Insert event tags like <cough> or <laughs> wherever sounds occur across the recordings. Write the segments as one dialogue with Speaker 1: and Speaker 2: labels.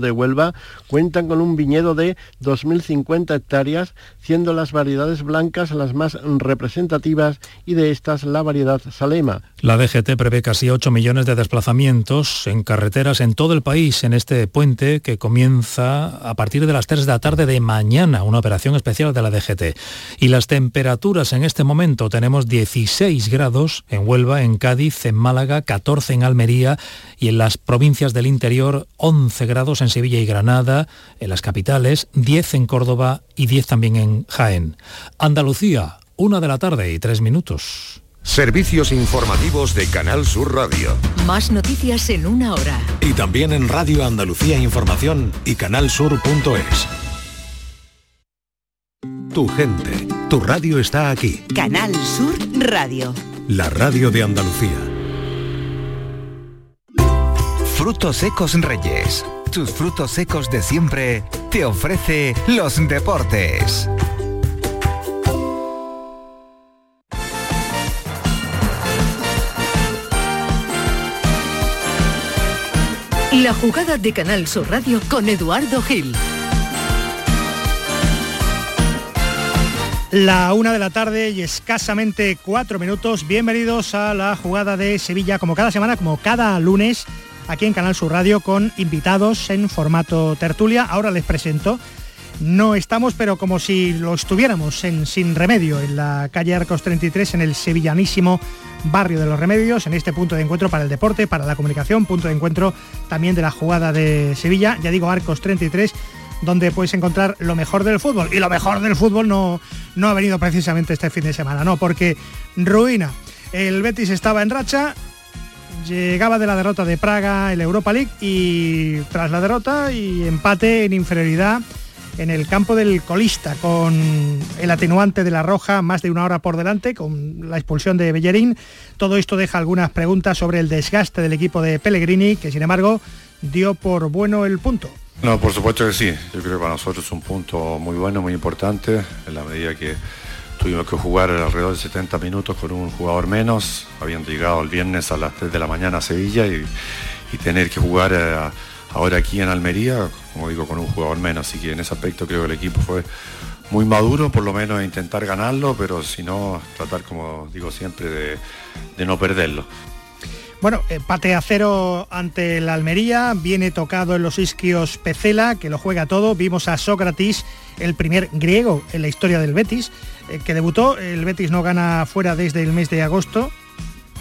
Speaker 1: de Huelva cuentan con un viñedo de 2.050 hectáreas, siendo las variedades blancas las más representativas y de estas la variedad Salema.
Speaker 2: La DGT prevé casi 8 millones de desplazamientos en carreteras en todo el país en este puente que comienza a partir de las 3 de la tarde de mañana, una operación especial de la DGT. Y las temperaturas en este momento tenemos 16 grados en Huelva, en Cádiz, en Málaga, 14 en Almería y en las provincias del interior 11 grados en Sevilla y Granada, en las capitales 10 en Córdoba y 10 también en Jaén. Andalucía, una de la tarde y tres minutos.
Speaker 3: Servicios informativos de Canal Sur Radio.
Speaker 4: Más noticias en una hora.
Speaker 3: Y también en Radio Andalucía Información y canalsur.es. Tu gente, tu radio está aquí.
Speaker 4: Canal Sur Radio.
Speaker 3: La radio de Andalucía.
Speaker 5: Frutos secos Reyes. Tus frutos secos de siempre te ofrece los deportes.
Speaker 4: La jugada de Canal Sur Radio con Eduardo Gil.
Speaker 6: La una de la tarde y escasamente cuatro minutos. Bienvenidos a la jugada de Sevilla, como cada semana, como cada lunes, aquí en Canal Sur Radio, con invitados en formato tertulia. Ahora les presento. No estamos, pero como si lo estuviéramos en Sin Remedio, en la calle Arcos 33, en el sevillanísimo barrio de los Remedios, en este punto de encuentro para el deporte, para la comunicación, punto de encuentro también de la jugada de Sevilla, ya digo Arcos 33, donde puedes encontrar lo mejor del fútbol. Y lo mejor del fútbol no, no ha venido precisamente este fin de semana, no, porque ruina. El Betis estaba en racha, llegaba de la derrota de Praga en la Europa League y tras la derrota y empate en inferioridad en el campo del colista con el atenuante de la roja más de una hora por delante con la expulsión de Bellerín. Todo esto deja algunas preguntas sobre el desgaste del equipo de Pellegrini que sin embargo dio por bueno el punto.
Speaker 7: No, por supuesto que sí. Yo creo que para nosotros es un punto muy bueno, muy importante, en la medida que tuvimos que jugar alrededor de 70 minutos con un jugador menos, habiendo llegado el viernes a las 3 de la mañana a Sevilla y, y tener que jugar eh, ahora aquí en Almería, como digo, con un jugador menos. Así que en ese aspecto creo que el equipo fue muy maduro, por lo menos intentar ganarlo, pero si no, tratar, como digo siempre, de, de no perderlo.
Speaker 6: Bueno, empate a cero ante la Almería, viene tocado en los isquios Pecela, que lo juega todo. Vimos a Sócrates, el primer griego en la historia del Betis, eh, que debutó. El Betis no gana fuera desde el mes de agosto.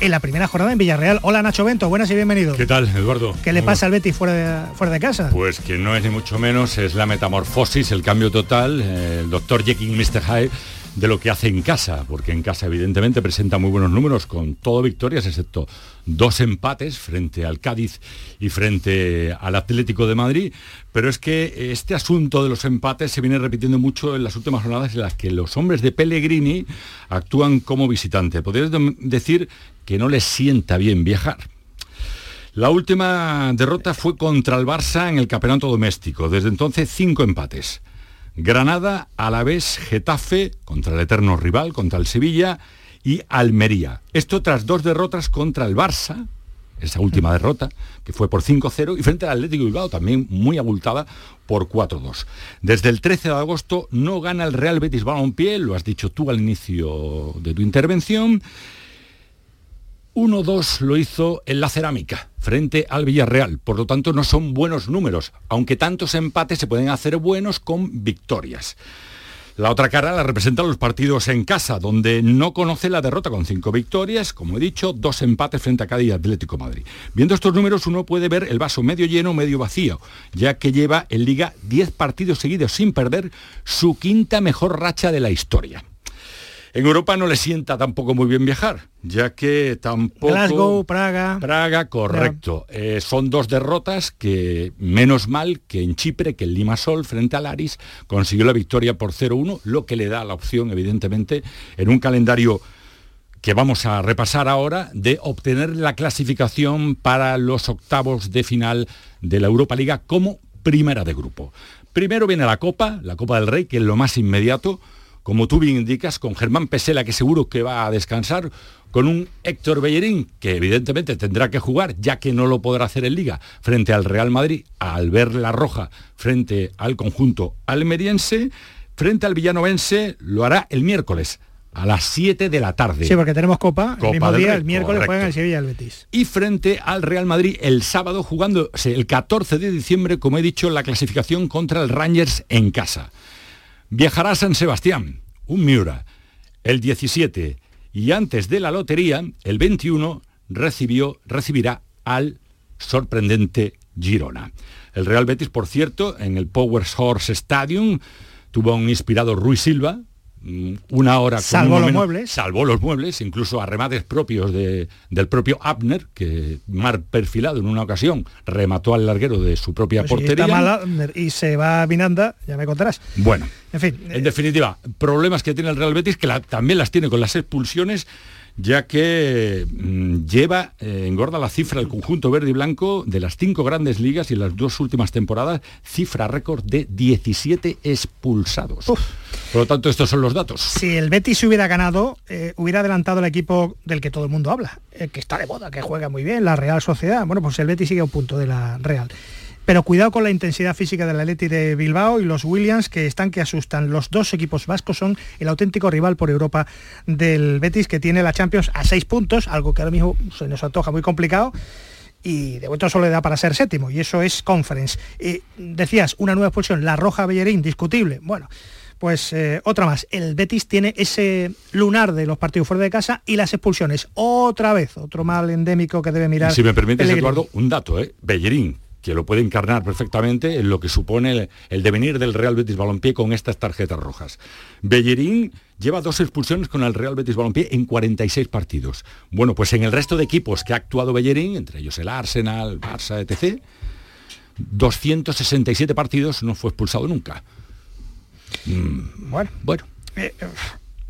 Speaker 6: En la primera jornada en Villarreal. Hola Nacho Bento, buenas y bienvenido.
Speaker 8: ¿Qué tal, Eduardo?
Speaker 6: ¿Qué le pasa al Betis fuera de, fuera de casa?
Speaker 8: Pues que no es ni mucho menos, es la metamorfosis, el cambio total. eh, el doctor Jekyll Mr. Hyde de lo que hace en casa, porque en casa evidentemente presenta muy buenos números con todo victorias, excepto dos empates frente al Cádiz y frente al Atlético de Madrid, pero es que este asunto de los empates se viene repitiendo mucho en las últimas jornadas en las que los hombres de Pellegrini actúan como visitante. Podrías de- decir que no les sienta bien viajar. La última derrota fue contra el Barça en el campeonato doméstico. Desde entonces, cinco empates. Granada, Alavés, Getafe, contra el eterno rival, contra el Sevilla, y Almería. Esto tras dos derrotas contra el Barça, esa última derrota, que fue por 5-0, y frente al Atlético Bilbao, también muy abultada, por 4-2. Desde el 13 de agosto no gana el Real Betis Balompié, lo has dicho tú al inicio de tu intervención, 1-2 lo hizo en la cerámica frente al Villarreal. Por lo tanto, no son buenos números, aunque tantos empates se pueden hacer buenos con victorias. La otra cara la representan los partidos en casa, donde no conoce la derrota con cinco victorias, como he dicho, dos empates frente a Cádiz Atlético Madrid. Viendo estos números uno puede ver el vaso medio lleno medio vacío, ya que lleva en liga 10 partidos seguidos sin perder su quinta mejor racha de la historia. En Europa no le sienta tampoco muy bien viajar, ya que tampoco...
Speaker 6: Glasgow, Praga.
Speaker 8: Praga, correcto. Eh, son dos derrotas que, menos mal que en Chipre, que el Limasol frente al Aris consiguió la victoria por 0-1, lo que le da la opción, evidentemente, en un calendario que vamos a repasar ahora, de obtener la clasificación para los octavos de final de la Europa Liga como primera de grupo. Primero viene la Copa, la Copa del Rey, que es lo más inmediato, como tú bien indicas, con Germán Pesela, que seguro que va a descansar, con un Héctor Bellerín que evidentemente tendrá que jugar, ya que no lo podrá hacer en liga, frente al Real Madrid, al ver la roja frente al conjunto almeriense, frente al villanovense lo hará el miércoles a las 7 de la tarde.
Speaker 6: Sí, porque tenemos Copa,
Speaker 8: Copa
Speaker 6: el mismo día,
Speaker 8: Rey,
Speaker 6: el miércoles
Speaker 8: correcto.
Speaker 6: juegan el Sevilla y el Betis.
Speaker 8: y frente al Real Madrid el sábado jugándose el 14 de diciembre, como he dicho, la clasificación contra el Rangers en casa. Viajará a San Sebastián, un Miura, el 17 y antes de la lotería, el 21, recibió, recibirá al sorprendente Girona. El Real Betis, por cierto, en el Power Horse Stadium tuvo a un inspirado Ruiz Silva, una hora con uno
Speaker 6: los
Speaker 8: menos-
Speaker 6: muebles.
Speaker 8: salvó los muebles, incluso a remates propios de- del propio Abner, que mar perfilado en una ocasión remató al larguero de su propia
Speaker 6: Pues si
Speaker 8: portería.
Speaker 6: y se va a Vinanda, ya me contarás.
Speaker 8: Bueno,
Speaker 6: En fin, eh,
Speaker 8: en definitiva, problemas que tiene el Real Betis, que la- también las tiene con las expulsiones, ya que mm, lleva, eh, engorda la cifra el conjunto verde y blanco de las cinco grandes ligas y en las dos últimas temporadas, cifra récord de 17 expulsados. Por lo tanto, estos son los datos.
Speaker 6: si el Betis hubiera ganado, eh, hubiera adelantado el equipo del que todo el mundo habla, el que está de moda, que juega muy bien, la Real Sociedad. Bueno, pues el Betis sigue a un punto de la Real. Pero cuidado con la intensidad física del Atleti de Bilbao y los Williams que están que asustan. Los dos equipos vascos son el auténtico rival por Europa del Betis que tiene la Champions a seis puntos, algo que ahora mismo se nos antoja muy complicado y de momento solo le da para ser séptimo y eso es conference. Y decías, una nueva expulsión, la roja Bellerín, discutible. Bueno, pues eh, otra más. El Betis tiene ese lunar de los partidos fuera de casa y las expulsiones. Otra vez, otro mal endémico que debe mirar.
Speaker 8: Y si me permites,
Speaker 6: Pellegrini.
Speaker 8: Eduardo, un dato, ¿eh? Bellerín, que lo puede encarnar perfectamente en lo que supone el, el devenir del Real Betis Balompié con estas tarjetas rojas. Bellerín lleva dos expulsiones con el Real Betis Balompié en 46 partidos. Bueno, pues en el resto de equipos que ha actuado Bellerín, entre ellos el Arsenal, Barça, etc., 267 partidos no fue expulsado nunca. Mm,
Speaker 6: Bueno,
Speaker 8: bueno,
Speaker 6: eh, eh,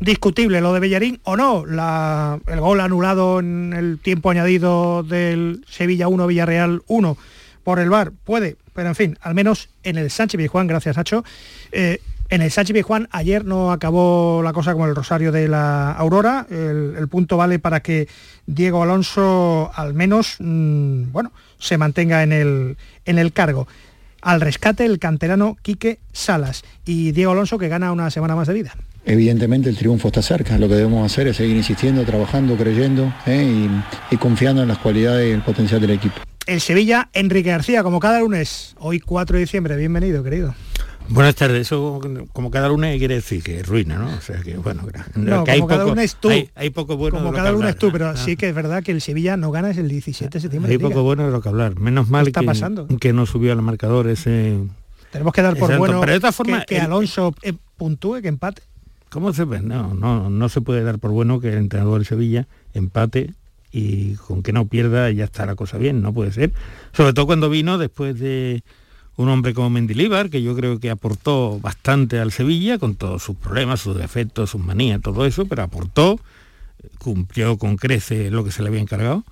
Speaker 6: discutible lo de Bellerín o no. La- el gol anulado en el tiempo añadido del Sevilla 1, Villarreal 1 por el VAR puede, pero en fin, al menos en el Sánchez Pizjuán, gracias Nacho, eh, en el Sánchez Pizjuán ayer no acabó la cosa como el Rosario de la Aurora. El, el punto vale para que Diego Alonso al menos, mm, bueno, se mantenga en el, en el cargo. Al rescate el canterano Quique Salas y Diego Alonso que gana una semana más de vida.
Speaker 9: Evidentemente el triunfo está cerca, lo que debemos hacer es seguir insistiendo, trabajando, creyendo ¿eh? y, y confiando en las cualidades y el potencial del equipo.
Speaker 6: El Sevilla, Enrique García, como cada lunes, hoy 4 de diciembre. Bienvenido, querido.
Speaker 10: Buenas tardes, eso como cada lunes quiere decir que ruina, ¿no? O sea que bueno,
Speaker 6: No,
Speaker 10: que hay
Speaker 6: como cada
Speaker 10: poco-
Speaker 6: lunes tú.
Speaker 10: Hay, hay poco bueno
Speaker 6: como
Speaker 10: de lo
Speaker 6: cada
Speaker 10: que
Speaker 6: lunes
Speaker 10: hablar,
Speaker 6: tú,
Speaker 10: ¿no?
Speaker 6: pero
Speaker 10: Ah.
Speaker 6: sí que es verdad que el Sevilla no gana es el 17 de septiembre.
Speaker 10: Hay poco bueno de lo que hablar. Menos mal
Speaker 6: está
Speaker 10: que,
Speaker 6: pasando?
Speaker 10: que no subió al marcador ese.
Speaker 6: Tenemos que dar por
Speaker 10: Exacto,
Speaker 6: bueno
Speaker 10: pero de todas formas,
Speaker 6: que, que
Speaker 10: el-
Speaker 6: Alonso eh, puntúe, que empate.
Speaker 10: ¿Cómo se ve? No, no, no se puede dar por bueno que el entrenador del Sevilla empate y con que no pierda ya está la cosa bien, no puede ser. Sobre todo cuando vino después de un hombre como Mendilíbar, que yo creo que aportó bastante al Sevilla, con todos sus problemas, sus defectos, sus manías, todo eso, pero aportó, cumplió con crece lo que se le había encargado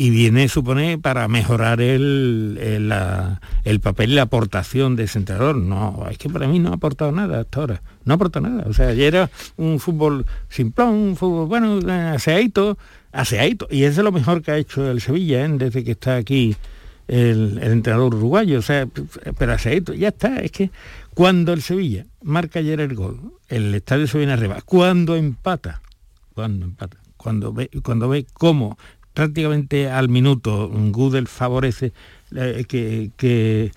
Speaker 10: y viene, supone, para mejorar el, el, el papel y la aportación de ese entrenador. No, es que para mí no ha aportado nada hasta ahora. No ha aportado nada. O sea, ayer era un fútbol simplón, un fútbol, bueno, eh, aseadito, aseadito. Y es lo mejor que ha hecho el Sevilla, ¿eh? desde que está aquí el, el entrenador uruguayo. O sea, pero aseadito, ya está. Es que cuando el Sevilla marca ayer el gol, el estadio se viene arriba. Cuando empata, cuando empata, cuando ve, cuando ve cómo prácticamente al minuto Gudel favorece eh, que, que,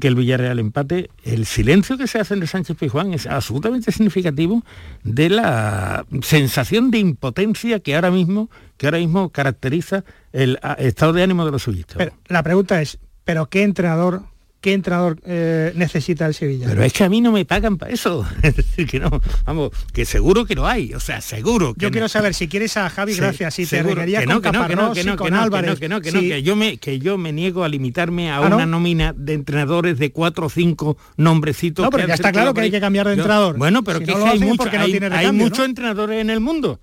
Speaker 10: que el Villarreal empate, el silencio que se hace en el Sánchez Pizjuán es absolutamente significativo de la sensación de impotencia que ahora mismo, que ahora mismo caracteriza el estado de ánimo de los.
Speaker 6: Pero la pregunta es, ¿pero qué entrenador, qué entrenador eh, necesita el Sevilla?
Speaker 10: Pero es que a mí no me pagan para eso. <laughs> Es decir, que no, vamos, que seguro que lo hay, o sea, seguro que
Speaker 6: Yo
Speaker 10: no.
Speaker 6: quiero saber si quieres a Javi
Speaker 10: Sí,
Speaker 6: Gracias, si te reñirías
Speaker 10: Que no,
Speaker 6: con
Speaker 10: que no, que no, que no, que no, que no, que no, que no, yo me que yo me niego a limitarme a
Speaker 6: ¿Ah, no?
Speaker 10: una nómina de entrenadores de cuatro o cinco nombrecitos.
Speaker 6: No, pero ya está claro que hay que cambiar de
Speaker 10: Yo-
Speaker 6: entrenador.
Speaker 10: Bueno, pero
Speaker 6: Si
Speaker 10: que
Speaker 6: no
Speaker 10: hay,
Speaker 6: hacen
Speaker 10: mucho-
Speaker 6: porque no
Speaker 10: hay- hay muchos
Speaker 6: ¿no?
Speaker 10: entrenadores en el mundo.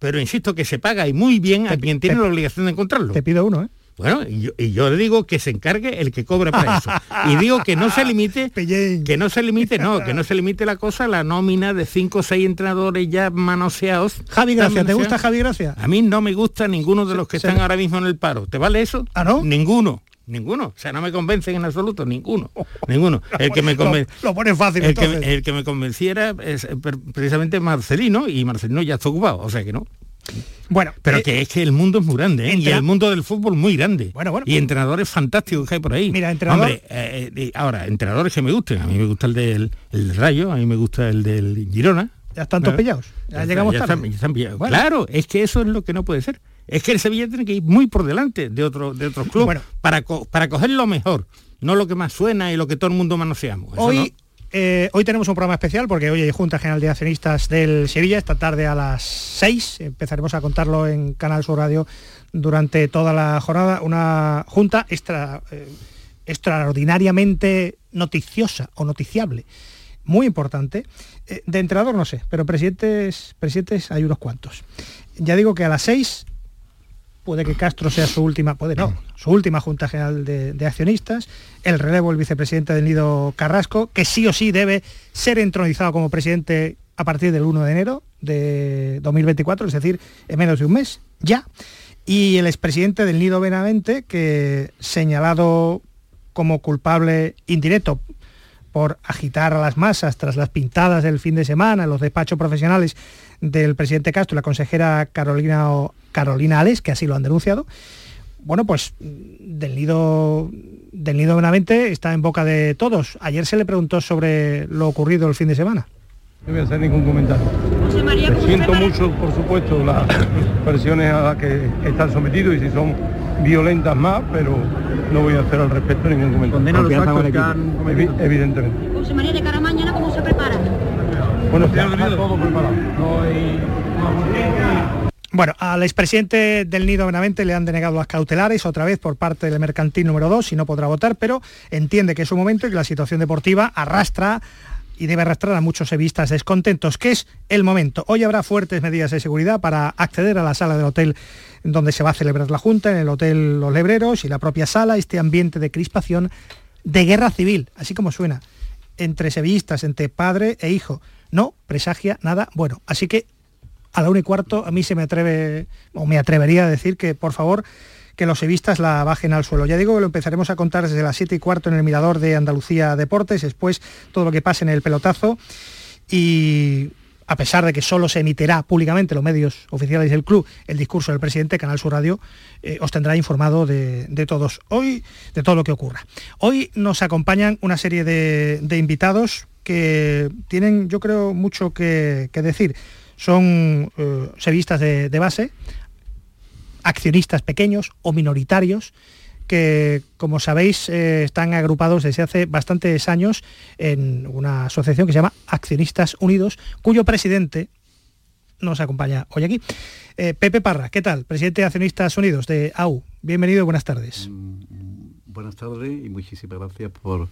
Speaker 10: Pero insisto que se paga y muy bien a quien tiene la obligación de encontrarlo.
Speaker 6: Te pido uno, ¿eh?
Speaker 10: Bueno, y yo, y yo digo que se encargue el que cobre para eso. <laughs> Y digo que no se limite, <laughs> que no se limite, no, que no se limite la cosa la nómina de cinco o seis entrenadores ya manoseados.
Speaker 6: Javi Gracia, ¿te gusta Javi Gracia?
Speaker 10: A mí no me gusta ninguno de los que están ahora mismo en el paro. ¿Te vale eso?
Speaker 6: ¿Ah, no?
Speaker 10: Ninguno. Ninguno, o sea, no me convencen en absoluto, ninguno, ninguno. <laughs> El que me
Speaker 6: conven... lo, pone fácil.
Speaker 10: El que, el que, me convenciera es eh, precisamente Marcelino y Marcelino ya está ocupado, o sea que no.
Speaker 6: Bueno,
Speaker 10: pero eh, que es que el mundo es muy grande, ¿eh? y el mundo del fútbol muy grande.
Speaker 6: Bueno, bueno.
Speaker 10: Y entrenadores fantásticos que hay por ahí.
Speaker 6: Mira, entrenador...
Speaker 10: Hombre, ahora, entrenadores que me gusten. A mí me gusta el del el Rayo, a mí me gusta el del Girona.
Speaker 6: Ya están todos pillados. Ya, llegamos tarde.
Speaker 10: Claro, es que eso es lo que no puede ser. Es que el Sevilla tiene que ir muy por delante de, otro, de otros clubes para, para coger lo mejor, no lo que más suena y lo que todo el mundo manoseamos.
Speaker 6: hoy, eh, hoy tenemos un programa especial porque hoy hay Junta General de Accionistas del Sevilla, esta tarde a las 6, empezaremos a contarlo en Canal Sur Radio durante toda la jornada, una junta extra, eh, extraordinariamente noticiosa o noticiable, muy importante. Eh, de entrenador no sé, pero presidentes, presidentes hay unos cuantos. Ya digo que a las 6 puede que Castro sea su última, puede no, su última Junta General de, Accionistas, el relevo el vicepresidente del Nido Carrasco, que sí o sí debe ser entronizado como presidente a partir del 1 de enero de 2024, es decir, en menos de un mes, ya. Y el expresidente del Nido Benavente, que señalado como culpable indirecto por agitar a las masas tras las pintadas del fin de semana los despachos profesionales del presidente Castro y la consejera Carolina, Carolina Ales, que así lo han denunciado, bueno, pues del nido, del nido Benavente está en boca de todos. Ayer se le preguntó sobre lo ocurrido el fin de semana.
Speaker 11: No voy a hacer ningún comentario. siento mucho, por supuesto, las presiones a las que están sometidos y si son violentas más, pero no voy a hacer al respecto ningún comentario.
Speaker 6: ¿Condena los actos que han
Speaker 11: Evidentemente.
Speaker 12: José María, de cara a mañana, ¿cómo se prepara?
Speaker 11: Bueno, está todo preparado.
Speaker 6: Bueno, al expresidente del Nido Benavente le han denegado las cautelares otra vez por parte del mercantil número 2 y no podrá votar, pero entiende que es un momento y que la situación deportiva arrastra y debe arrastrar a muchos sevistas descontentos, que es el momento. Hoy habrá fuertes medidas de seguridad para acceder a la sala del hotel donde se va a celebrar la Junta, en el Hotel Los Lebreros y la propia sala, este ambiente de crispación de guerra civil, así como suena, entre sevillistas, entre padre e hijo no presagia nada bueno. Así que a la una y cuarto a mí se me atreve, o me atrevería a decir que por favor que los sevistas la bajen al suelo. Ya digo que lo empezaremos a contar desde las siete y cuarto en el Mirador de Andalucía Deportes, después todo lo que pase en el pelotazo y a pesar de que solo se emitirá públicamente los medios oficiales del club el discurso del presidente, Canal Sur Radio eh, os tendrá informado de, todos hoy, de todo lo que ocurra. Hoy nos acompañan una serie de invitados que tienen, yo creo, mucho que, decir. Son eh, sevistas de, base, accionistas pequeños o minoritarios, que, como sabéis, eh, están agrupados desde hace bastantes años en una asociación que se llama Accionistas Unidos, cuyo presidente nos acompaña hoy aquí. Eh, Pepe Parra, ¿qué tal? Presidente de Accionistas Unidos de AU. Bienvenido buenas tardes. Mm,
Speaker 13: buenas tardes y muchísimas gracias por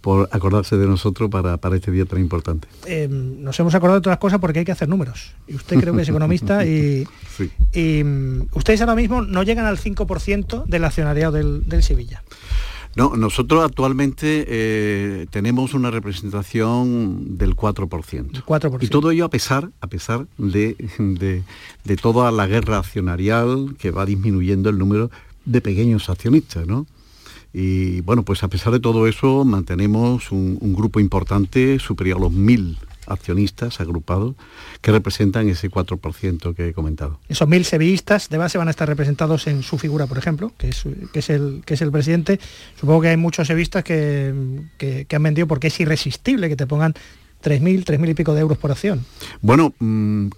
Speaker 13: por acordarse de nosotros para, este día tan importante.
Speaker 6: Eh, nos hemos acordado de todas las cosas porque hay que hacer números. Y usted creo que es economista y, <laughs> mm, ustedes ahora mismo no llegan al 5% del accionariado del, Sevilla.
Speaker 13: No, nosotros actualmente eh, tenemos una representación del 4%.
Speaker 6: 4%.
Speaker 13: Y todo ello a pesar, a pesar de, de toda la guerra accionarial que va disminuyendo el número de pequeños accionistas, ¿no? Y bueno, pues a pesar de todo eso, mantenemos un, grupo importante, superior a los mil accionistas agrupados que representan ese 4% que he comentado.
Speaker 6: Esos mil sevillistas de base van a estar representados en su figura, por ejemplo, que es, que es, el, que es el presidente. Supongo que hay muchos sevillistas que, que, han vendido porque es irresistible que te pongan 3.000, 3.000 y pico de euros por acción.
Speaker 13: Bueno, mm,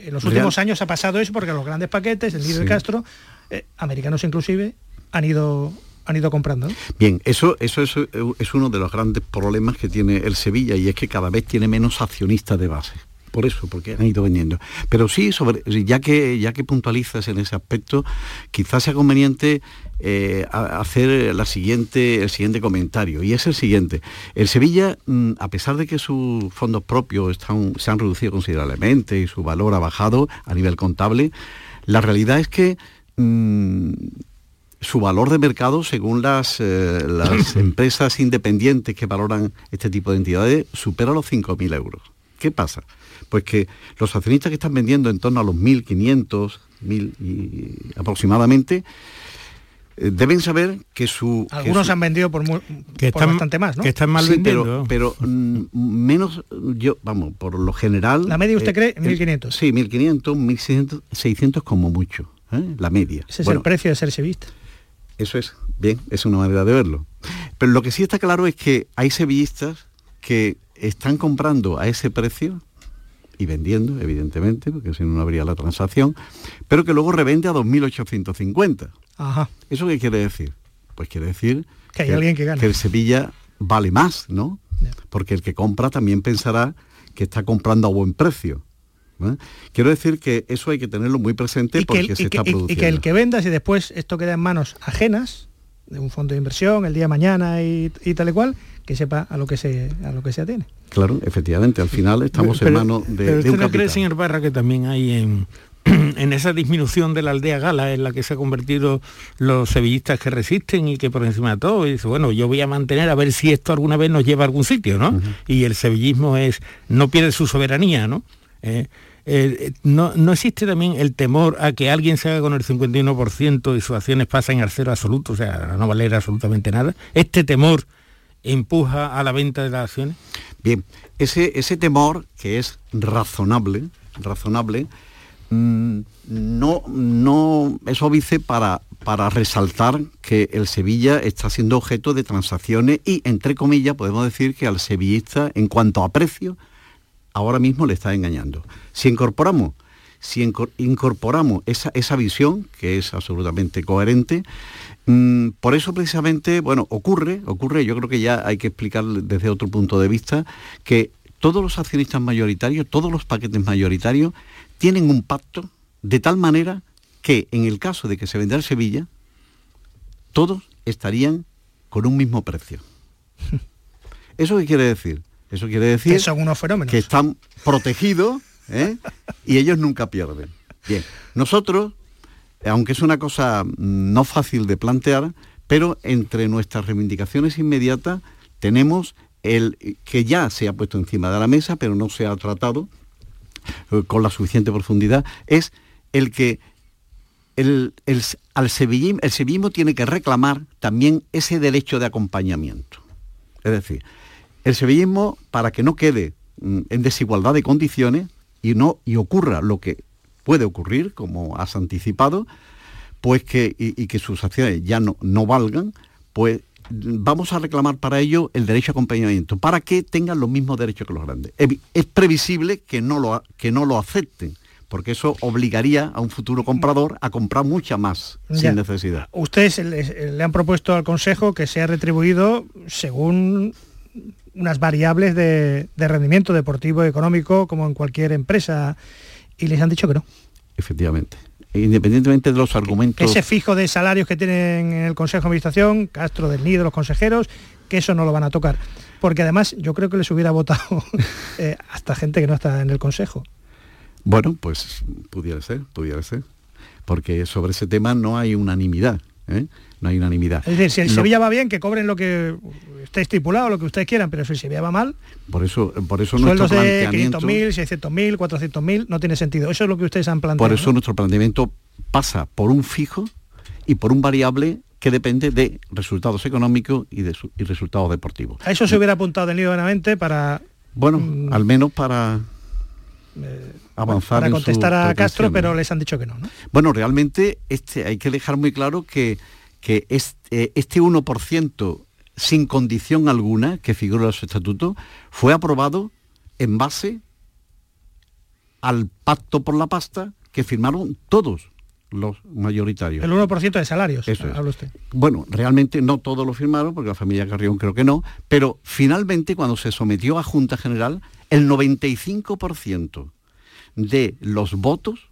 Speaker 6: en los últimos años ha pasado eso porque los grandes paquetes, el líder Castro, eh, americanos inclusive, han ido han ido comprando.
Speaker 13: Bien, eso, eso, es uno de los grandes problemas que tiene el Sevilla y es que cada vez tiene menos accionistas de base por eso, porque han ido vendiendo. Pero sí, sobre, ya, que, ya que puntualizas en ese aspecto, quizás sea conveniente eh, hacer la siguiente, el siguiente comentario, y es el siguiente. El Sevilla, mm, a pesar de que sus fondos propios están, se han reducido considerablemente y su valor ha bajado a nivel contable, la realidad es que mm, su valor de mercado según las, eh, las <laughs> empresas independientes que valoran este tipo de entidades supera los 5.000 euros. ¿Qué pasa? Pues que los accionistas que están vendiendo en torno a los 1.500, 1.000 y aproximadamente, eh, deben saber que su...
Speaker 6: Algunos
Speaker 13: que
Speaker 6: han vendido por, muy,
Speaker 10: que
Speaker 6: por
Speaker 10: están,
Speaker 6: bastante más, ¿no?
Speaker 10: Que están mal
Speaker 13: Sí,
Speaker 10: vendiendo.
Speaker 13: pero, pero mm, menos, yo, vamos, por lo general...
Speaker 6: ¿La media usted cree?
Speaker 13: el-
Speaker 6: 1.500.
Speaker 13: Sí, 1.500, 1.600, 600 como mucho, ¿eh? la media.
Speaker 6: Ese es
Speaker 13: Bueno,
Speaker 6: el precio de ser sevillista.
Speaker 13: Eso es, bien, es una manera de verlo. Pero lo que sí está claro es que hay sevillistas que están comprando a ese precio y vendiendo, evidentemente, porque si no, no habría la transacción, pero que luego revende a 2.850.
Speaker 6: Ajá.
Speaker 13: ¿Eso qué quiere decir? Pues quiere decir
Speaker 6: Que hay alguien que gana.
Speaker 13: el Sevilla vale más, ¿no? Porque el que compra también pensará que está comprando a buen precio. ¿Eh? Quiero decir que eso hay que tenerlo muy presente porque
Speaker 6: el,
Speaker 13: se
Speaker 6: que-
Speaker 13: está produciendo.
Speaker 6: y que el que venda, si después esto queda en manos ajenas, de un fondo de inversión, el día de mañana y, y tal y cual, que sepa a lo que se, a lo que se atiene.
Speaker 13: Claro, efectivamente, al final estamos
Speaker 10: Pero-
Speaker 13: en manos de,
Speaker 10: pero
Speaker 13: de
Speaker 10: usted
Speaker 13: un
Speaker 10: no cree, señor Barra, que también hay en, <clears throat> en esa disminución de la aldea gala en la que se han convertido los sevillistas que resisten y que por encima de todo, y dice, bueno, yo voy a mantener a ver si esto alguna vez nos lleva a algún sitio, ¿no? Y el sevillismo es, no pierde su soberanía, ¿no? Eh, eh, no, no existe también el temor a que alguien se haga con el 51% y sus acciones pasen al cero absoluto, o sea, no valer absolutamente nada. Este temor empuja a la venta de las acciones.
Speaker 13: Bien, ese, ese temor que es razonable, razonable, mm, no, no es óbice para, para resaltar que el Sevilla está siendo objeto de transacciones y, entre comillas, podemos decir que al sevillista, en cuanto a precio, ahora mismo le está engañando. Si incorporamos, si incor- incorporamos esa, esa visión, que es absolutamente coherente, mm, por eso precisamente, bueno, ocurre, ocurre, yo creo que ya hay que explicar desde otro punto de vista, que todos los accionistas mayoritarios, todos los paquetes mayoritarios, tienen un pacto de tal manera que en el caso de que se vendiera Sevilla, todos estarían con un mismo precio. <laughs> ¿Eso qué quiere decir? Eso quiere decir
Speaker 6: Que son unos fenómenos.
Speaker 13: que están protegidos ¿eh? y ellos nunca pierden. Bien, nosotros, aunque es una cosa mm, no fácil de plantear, pero entre nuestras reivindicaciones inmediatas tenemos el que ya se ha puesto encima de la mesa, pero no se ha tratado eh, con la suficiente profundidad, es el que el, el- al sevillismo, el sevillismo tiene que reclamar también ese derecho de acompañamiento. Es decir, el sevillismo, para que no quede mm, en desigualdad de condiciones y, no, y ocurra lo que puede ocurrir, como has anticipado, pues que, y, y que sus acciones ya no, no valgan, pues mm, vamos a reclamar para ello el derecho a acompañamiento, para que tengan los mismos derechos que los grandes. Es previsible que no lo, que no lo acepten, porque eso obligaría a un futuro comprador a comprar mucha más
Speaker 6: Ya.
Speaker 13: sin necesidad.
Speaker 6: Ustedes le, le han propuesto al Consejo que sea retribuido según unas variables de, de rendimiento deportivo y económico, como en cualquier empresa, y les han dicho que no.
Speaker 13: Efectivamente. Independientemente de los argumentos...
Speaker 6: Ese fijo de salarios que tienen en el Consejo de Administración, Castro del Nido, los consejeros, que eso no lo van a tocar. Porque además yo creo que les hubiera votado <laughs> eh, hasta gente que no está en el Consejo.
Speaker 13: Bueno, pues pudiera ser, pudiera ser. Porque sobre ese tema no hay unanimidad. ¿eh? No hay unanimidad.
Speaker 6: Es decir, si el Sevilla va bien, que cobren lo que esté estipulado, lo que ustedes quieran, pero si el Sevilla va mal,
Speaker 13: Por eso, por eso nuestro
Speaker 6: sueldos de
Speaker 13: planteamiento...
Speaker 6: 500.000, 600.000, 400.000, no tiene sentido. Eso es lo que ustedes han planteado.
Speaker 13: Por eso nuestro planteamiento pasa por un fijo y por un variable que depende de resultados económicos y de su- y resultados deportivos.
Speaker 6: A eso se hubiera apuntado del nido buenamente para,
Speaker 13: Bueno,
Speaker 6: Mm.
Speaker 13: al menos para avanzar
Speaker 6: para
Speaker 13: en
Speaker 6: contestar a Castro, pero les han dicho que no. ¿no?
Speaker 13: Bueno, realmente este, hay que dejar muy claro que, que este, este 1% sin condición alguna que figura en su estatuto fue aprobado en base al pacto por la pasta que firmaron todos los mayoritarios.
Speaker 6: El 1% de salarios,
Speaker 13: Eso es.
Speaker 6: habla usted.
Speaker 13: Bueno, realmente no todos lo firmaron, porque la familia Carrión creo que no, pero finalmente cuando se sometió a Junta General, el 95% de los votos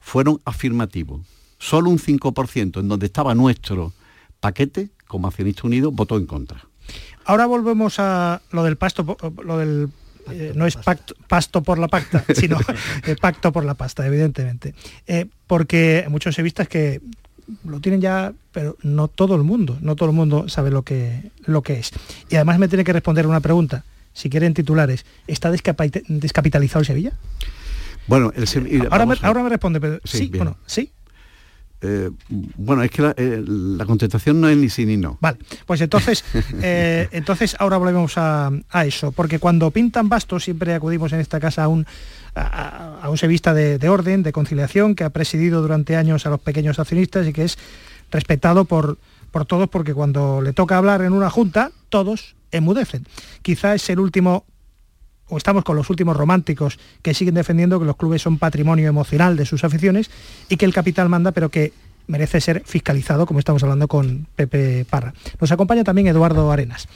Speaker 13: fueron afirmativos. Solo un 5%, en donde estaba nuestro paquete, como accionista unido, votó en contra.
Speaker 6: Ahora volvemos a lo del pasto, lo del eh, no es pacto- pasto por la pacta, <laughs> sino el pacto por la pasta, evidentemente. Eh, porque hay muchos sevistas que lo tienen ya, pero no todo el mundo, no todo el mundo sabe lo que, lo que es. Y además me tiene que responder una pregunta, si quieren titulares, ¿está descapitalizado el Sevilla?
Speaker 13: Bueno, el Sevilla...
Speaker 6: Ahora, me, ahora me responde, pero sí,
Speaker 13: Sí,
Speaker 6: bueno, sí.
Speaker 13: Eh, bueno, es que la, eh, la contestación no es ni sí ni no.
Speaker 6: Vale, pues entonces, <laughs> eh, entonces ahora volvemos a, a eso, porque cuando pintan bastos siempre acudimos en esta casa a un, a, a un sevista de, de orden, de conciliación, que ha presidido durante años a los pequeños accionistas y que es respetado por, por todos, porque cuando le toca hablar en una junta, todos enmudecen. Quizá es el último o estamos con los últimos románticos que siguen defendiendo que los clubes son patrimonio emocional de sus aficiones y que el capital manda, pero que merece ser fiscalizado, como estamos hablando con Pepe Parra. Nos acompaña también Eduardo Arenas.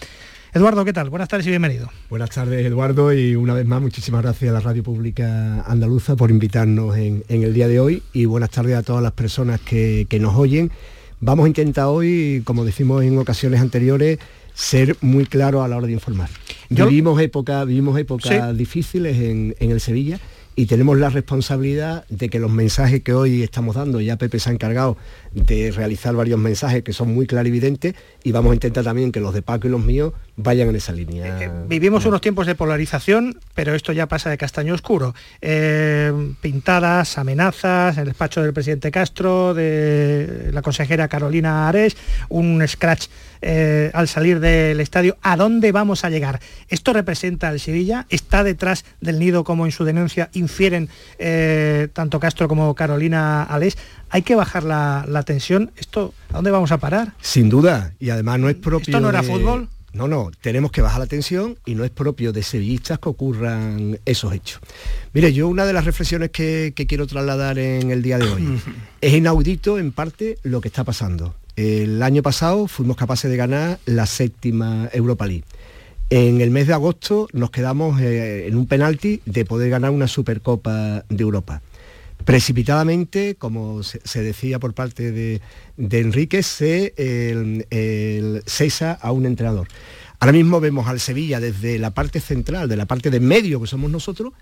Speaker 6: Eduardo, ¿qué tal? Buenas tardes y bienvenido.
Speaker 14: Buenas tardes, Eduardo, y una vez más muchísimas gracias a la Radio Pública Andaluza por invitarnos en, el día de hoy y buenas tardes a todas las personas que, que nos oyen. Vamos a intentar hoy, como decimos en ocasiones anteriores, ser muy claros a la hora de informar. Vivimos épocas vivimos épocas
Speaker 6: Sí.
Speaker 14: difíciles en, en el Sevilla y tenemos la responsabilidad de que los mensajes que hoy estamos dando, ya Pepe se ha encargado de realizar varios mensajes que son muy clarividentes y vamos a intentar también que los de Paco y los míos vayan en esa línea.
Speaker 6: Vivimos unos tiempos de polarización, pero esto ya pasa de castaño oscuro. Eh, pintadas, amenazas, el despacho del presidente Castro, de la consejera Carolina Ares, un scratch eh, al salir del estadio. ¿A dónde vamos a llegar? ¿Esto representa al Sevilla? ¿Está detrás del nido como en su denuncia infieren eh, tanto Castro como Carolina Alés? ¿Hay que bajar la, la tensión? ¿Esto a dónde vamos a parar?
Speaker 14: Sin duda, y además no es propio.
Speaker 6: ¿Esto no era
Speaker 14: de-
Speaker 6: fútbol?
Speaker 14: No, no, tenemos que bajar la tensión y no es propio de sevillistas que ocurran esos hechos. Mire, yo una de las reflexiones que, que quiero trasladar en el día de hoy <clears throat> es inaudito en parte lo que está pasando. El año pasado fuimos capaces de ganar la séptima Europa League. En el mes de agosto nos quedamos eh, en un penalti de poder ganar una Supercopa de Europa precipitadamente, como se, decía por parte de, de Enrique, se cesa a un entrenador. Ahora mismo vemos al Sevilla desde la parte central, de la parte de medio que somos nosotros,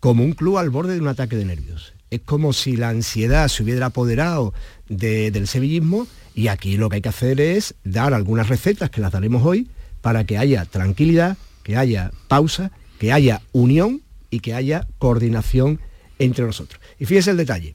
Speaker 14: como un club al borde de un ataque de nervios. Es como si la ansiedad se hubiera apoderado de- del sevillismo y aquí lo que hay que hacer es dar algunas recetas que las daremos hoy para que haya tranquilidad, que haya pausa, que haya unión y que haya coordinación entre nosotros. Y fíjese el detalle.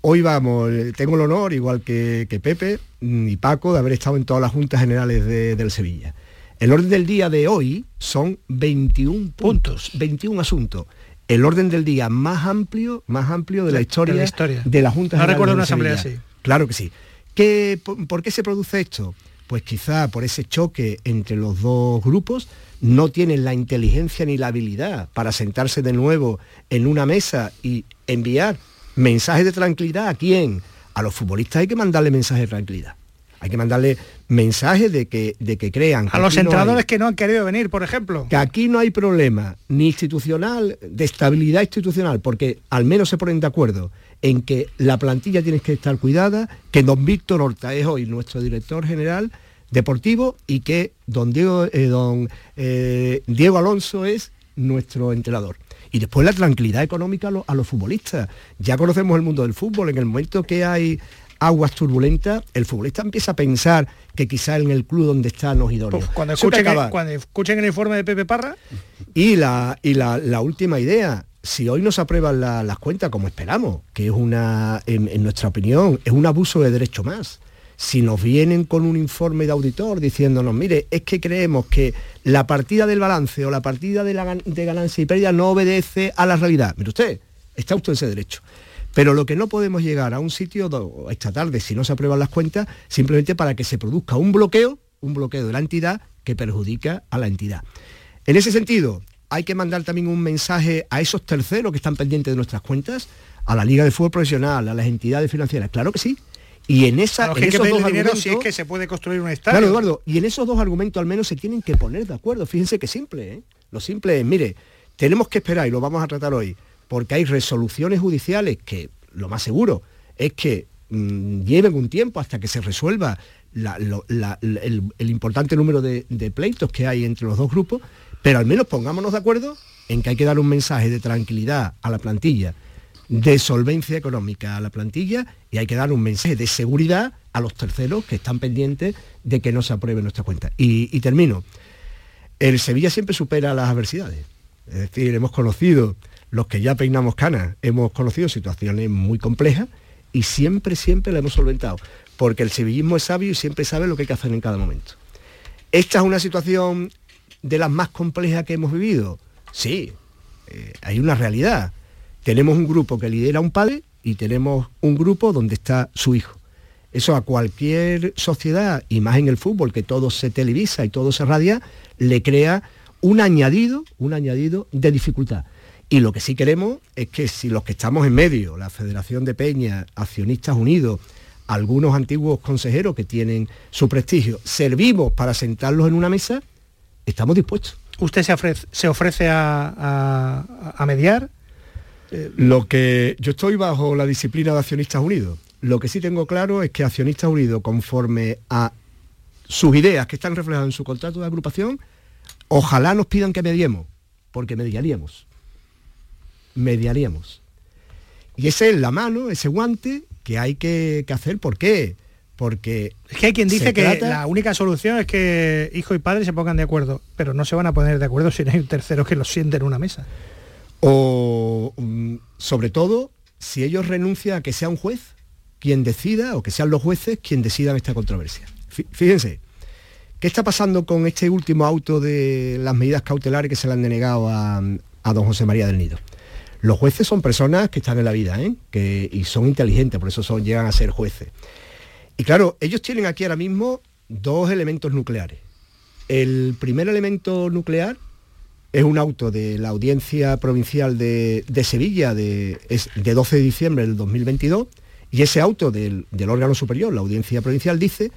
Speaker 14: Hoy vamos, eh, tengo el honor, igual que, que Pepe mm, y Paco, de haber estado en todas las juntas generales de- del Sevilla. El orden del día de hoy son 21 puntos, 21 asuntos. El orden del día más amplio, más amplio de la
Speaker 6: De- de
Speaker 14: historia
Speaker 6: la historia.
Speaker 14: de la Junta
Speaker 6: No
Speaker 14: General
Speaker 6: recuerdo
Speaker 14: de
Speaker 6: una asamblea así.
Speaker 14: Claro que sí. ¿Qué, por, por qué se produce esto? Pues quizá por ese choque entre los dos grupos, no tienen la inteligencia ni la habilidad para sentarse de nuevo en una mesa y enviar mensajes de tranquilidad a quién. A los futbolistas hay que mandarle mensajes de tranquilidad. Hay que mandarle mensajes de que, de que crean. que
Speaker 6: A los
Speaker 14: no
Speaker 6: entrenadores que no han querido venir, por ejemplo.
Speaker 14: que aquí no hay problema ni institucional, de estabilidad institucional, porque al menos se ponen de acuerdo en que la plantilla tiene que estar cuidada, que don Víctor Horta es hoy nuestro director general deportivo y que don Diego, eh, don, eh, Diego Alonso es nuestro entrenador. Y después la tranquilidad económica a los, a los futbolistas. Ya conocemos el mundo del fútbol, en el momento que hay aguas turbulentas, el futbolista empieza a pensar que quizá en el club donde está no es idóneo.
Speaker 6: Uf, cuando, escuchen,
Speaker 14: acabar.
Speaker 6: cuando escuchen el informe de Pepe Parra,
Speaker 14: Y la, y la, la última idea, si hoy no se aprueban la- las cuentas como esperamos, que es una, en, nuestra opinión, es un abuso de derecho más. Si nos vienen con un informe de auditor diciéndonos, mire, es que creemos que la partida del balance o la partida de, la, de ganancia y pérdida no obedece a la realidad. Mire usted, está usted en ese derecho. Pero lo que no podemos llegar a un sitio esta tarde, si no se aprueban las cuentas, simplemente para que se produzca un bloqueo, un bloqueo de la entidad que perjudica a la entidad. En ese sentido, hay que mandar también un mensaje a esos terceros que están pendientes de nuestras cuentas, a la Liga de Fútbol Profesional, a las entidades financieras, claro que sí. Y en, esa, en
Speaker 6: que hay que
Speaker 14: esos dos argumentos,
Speaker 6: si es que se puede construir un estadio.
Speaker 14: Claro, Eduardo, y en esos dos argumentos al menos se tienen que poner de acuerdo. Fíjense que simple, ¿eh? Lo simple es, mire, tenemos que esperar, y lo vamos a tratar hoy, porque hay resoluciones judiciales que lo más seguro es que mm, lleven un tiempo hasta que se resuelva la- lo- la- la- el, el importante número de, de pleitos que hay entre los dos grupos, pero al menos pongámonos de acuerdo en que hay que dar un mensaje de tranquilidad a la plantilla de solvencia económica a la plantilla y hay que dar un mensaje de seguridad a los terceros que están pendientes de que no se apruebe nuestra cuenta. Y, termino. El Sevilla siempre supera las adversidades. Es decir, hemos conocido, los que ya peinamos canas, hemos conocido situaciones muy complejas y siempre, siempre la hemos solventado. Porque el sevillismo es sabio y siempre sabe lo que hay que hacer en cada momento. ¿Esta es una situación de las más complejas que hemos vivido? Sí, eh, hay una realidad. Tenemos un grupo que lidera un padre y tenemos un grupo donde está su hijo. Eso a cualquier sociedad, y más en el fútbol, que todo se televisa y todo se radia, le crea un añadido, un añadido de dificultad. Y lo que sí queremos es que si los que estamos en medio, la Federación de Peña, Accionistas Unidos, algunos antiguos consejeros que tienen su prestigio, servimos para sentarlos en una mesa, estamos dispuestos.
Speaker 6: ¿Usted se ofrece, se ofrece a, a- a mediar?
Speaker 14: Eh, Lo que yo estoy bajo la disciplina de Accionistas Unidos. Lo que sí tengo claro es que Accionistas Unidos, conforme a sus ideas que están reflejadas en su contrato de agrupación, ojalá nos pidan que mediemos, porque mediaríamos. Mediaríamos. Y esa es la mano, ese guante que hay que, que hacer. ¿Por qué? Porque
Speaker 6: Es que hay quien dice que
Speaker 14: trata-
Speaker 6: la única solución es que hijo y padre se pongan de acuerdo, pero no se van a poner de acuerdo si no hay un tercero que los siente en una mesa.
Speaker 14: o mm, sobre todo si ellos renuncian a que sea un juez quien decida o que sean los jueces quien decidan esta controversia. Fí- Fíjense, ¿qué está pasando con este último auto de las medidas cautelares que se le han denegado a, a don José María del Nido? Los jueces son personas que están en la vida ¿eh? que, y son inteligentes, por eso son, llegan a ser jueces. Y claro, ellos tienen aquí ahora mismo dos elementos nucleares. El primer elemento nuclear es un auto de la Audiencia Provincial de, Sevilla de 12 de diciembre del 2022 y ese auto del, del órgano superior, la Audiencia Provincial, dice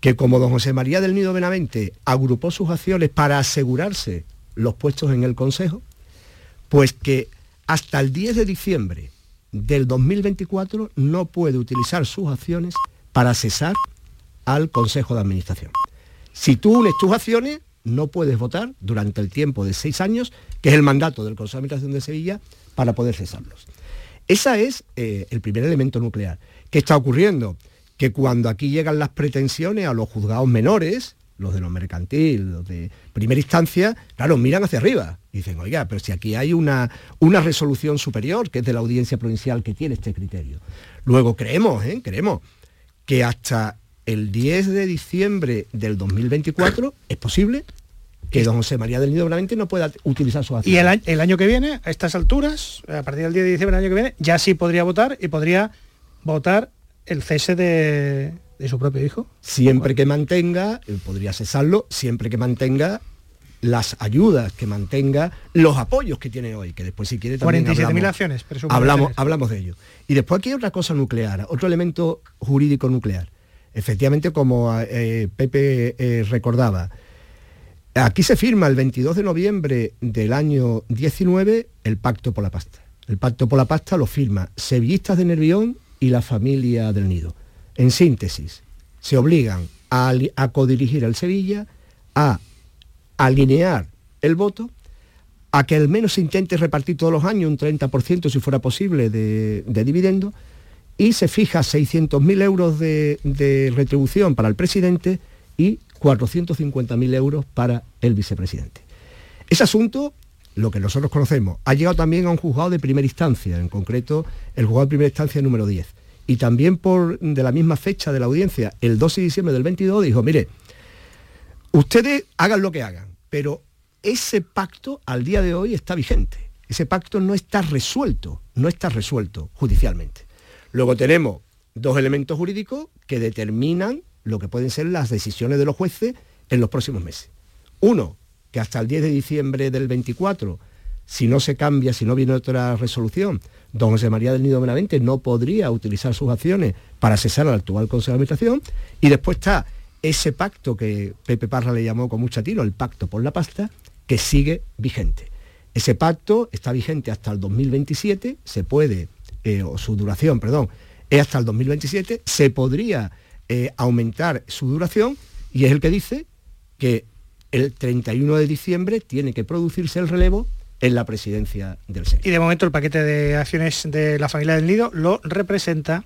Speaker 14: que como don José María del Nido Benavente agrupó sus acciones para asegurarse los puestos en el Consejo, pues que hasta el 10 de diciembre del 2024 no puede utilizar sus acciones para cesar al Consejo de Administración. Si tú unes tus acciones, no puedes votar durante el tiempo de seis años, que es el mandato del Consejo de Administración de Sevilla, para poder cesarlos. Ese es eh, el primer elemento nuclear. ¿Qué está ocurriendo? Que cuando aquí llegan las pretensiones a los juzgados menores, los de lo mercantil, los de primera instancia, claro, miran hacia arriba y dicen, oiga, pero si aquí hay una, una resolución superior, que es de la audiencia provincial que tiene este criterio. Luego creemos, ¿eh? creemos que hasta el 10 de diciembre del 2024 es posible que don José María del Nido Benavente no pueda utilizar su acción.
Speaker 6: Y el, a- el año que viene, a estas alturas, a partir del 10 de diciembre del año que viene, ya sí podría votar y podría votar el cese de, de su propio hijo.
Speaker 14: siempre que mantenga, eh, podría cesarlo, siempre que mantenga las ayudas, que mantenga los apoyos que tiene hoy, que después si quiere también
Speaker 6: 47.000
Speaker 14: hablamos-
Speaker 6: acciones,
Speaker 14: hablamos, hablamos de ello. Y después aquí hay otra cosa nuclear, otro elemento jurídico nuclear. Efectivamente, como eh, Pepe eh, recordaba, aquí se firma el 22 de noviembre del año 19 el Pacto por la Pasta. El Pacto por la Pasta lo firma Sevillistas de Nervión y la familia del Nido. En síntesis, se obligan a, a codirigir el Sevilla, a alinear el voto, a que al menos se intente repartir todos los años un 30% si fuera posible de, de dividendo, y se fija 600.000 euros de, retribución para el presidente y 450.000 euros para el vicepresidente. Ese asunto, lo que nosotros conocemos, ha llegado también a un juzgado de primera instancia, en concreto el juzgado de primera instancia número 10. Y también por de la misma fecha de la audiencia, el 12 de diciembre del 22, dijo, mire, ustedes hagan lo que hagan, pero ese pacto al día de hoy está vigente. Ese pacto no está resuelto, no está resuelto judicialmente. Luego tenemos dos elementos jurídicos que determinan lo que pueden ser las decisiones de los jueces en los próximos meses. Uno, que hasta el 10 de diciembre del 24, si no se cambia, si no viene otra resolución, don José María del Nido Benavente no podría utilizar sus acciones para cesar al actual Consejo de Administración. Y después está ese pacto que Pepe Parra le llamó con mucha tiro, el pacto por la pasta, que sigue vigente. Ese pacto está vigente hasta el 2027, se puede, eh, o su duración, perdón, es hasta el 2027, se podría eh, aumentar su duración y es el que dice que el 31 de diciembre tiene que producirse el relevo en la presidencia del Sevilla.
Speaker 6: Y de momento el paquete de acciones de la familia del Nido lo representa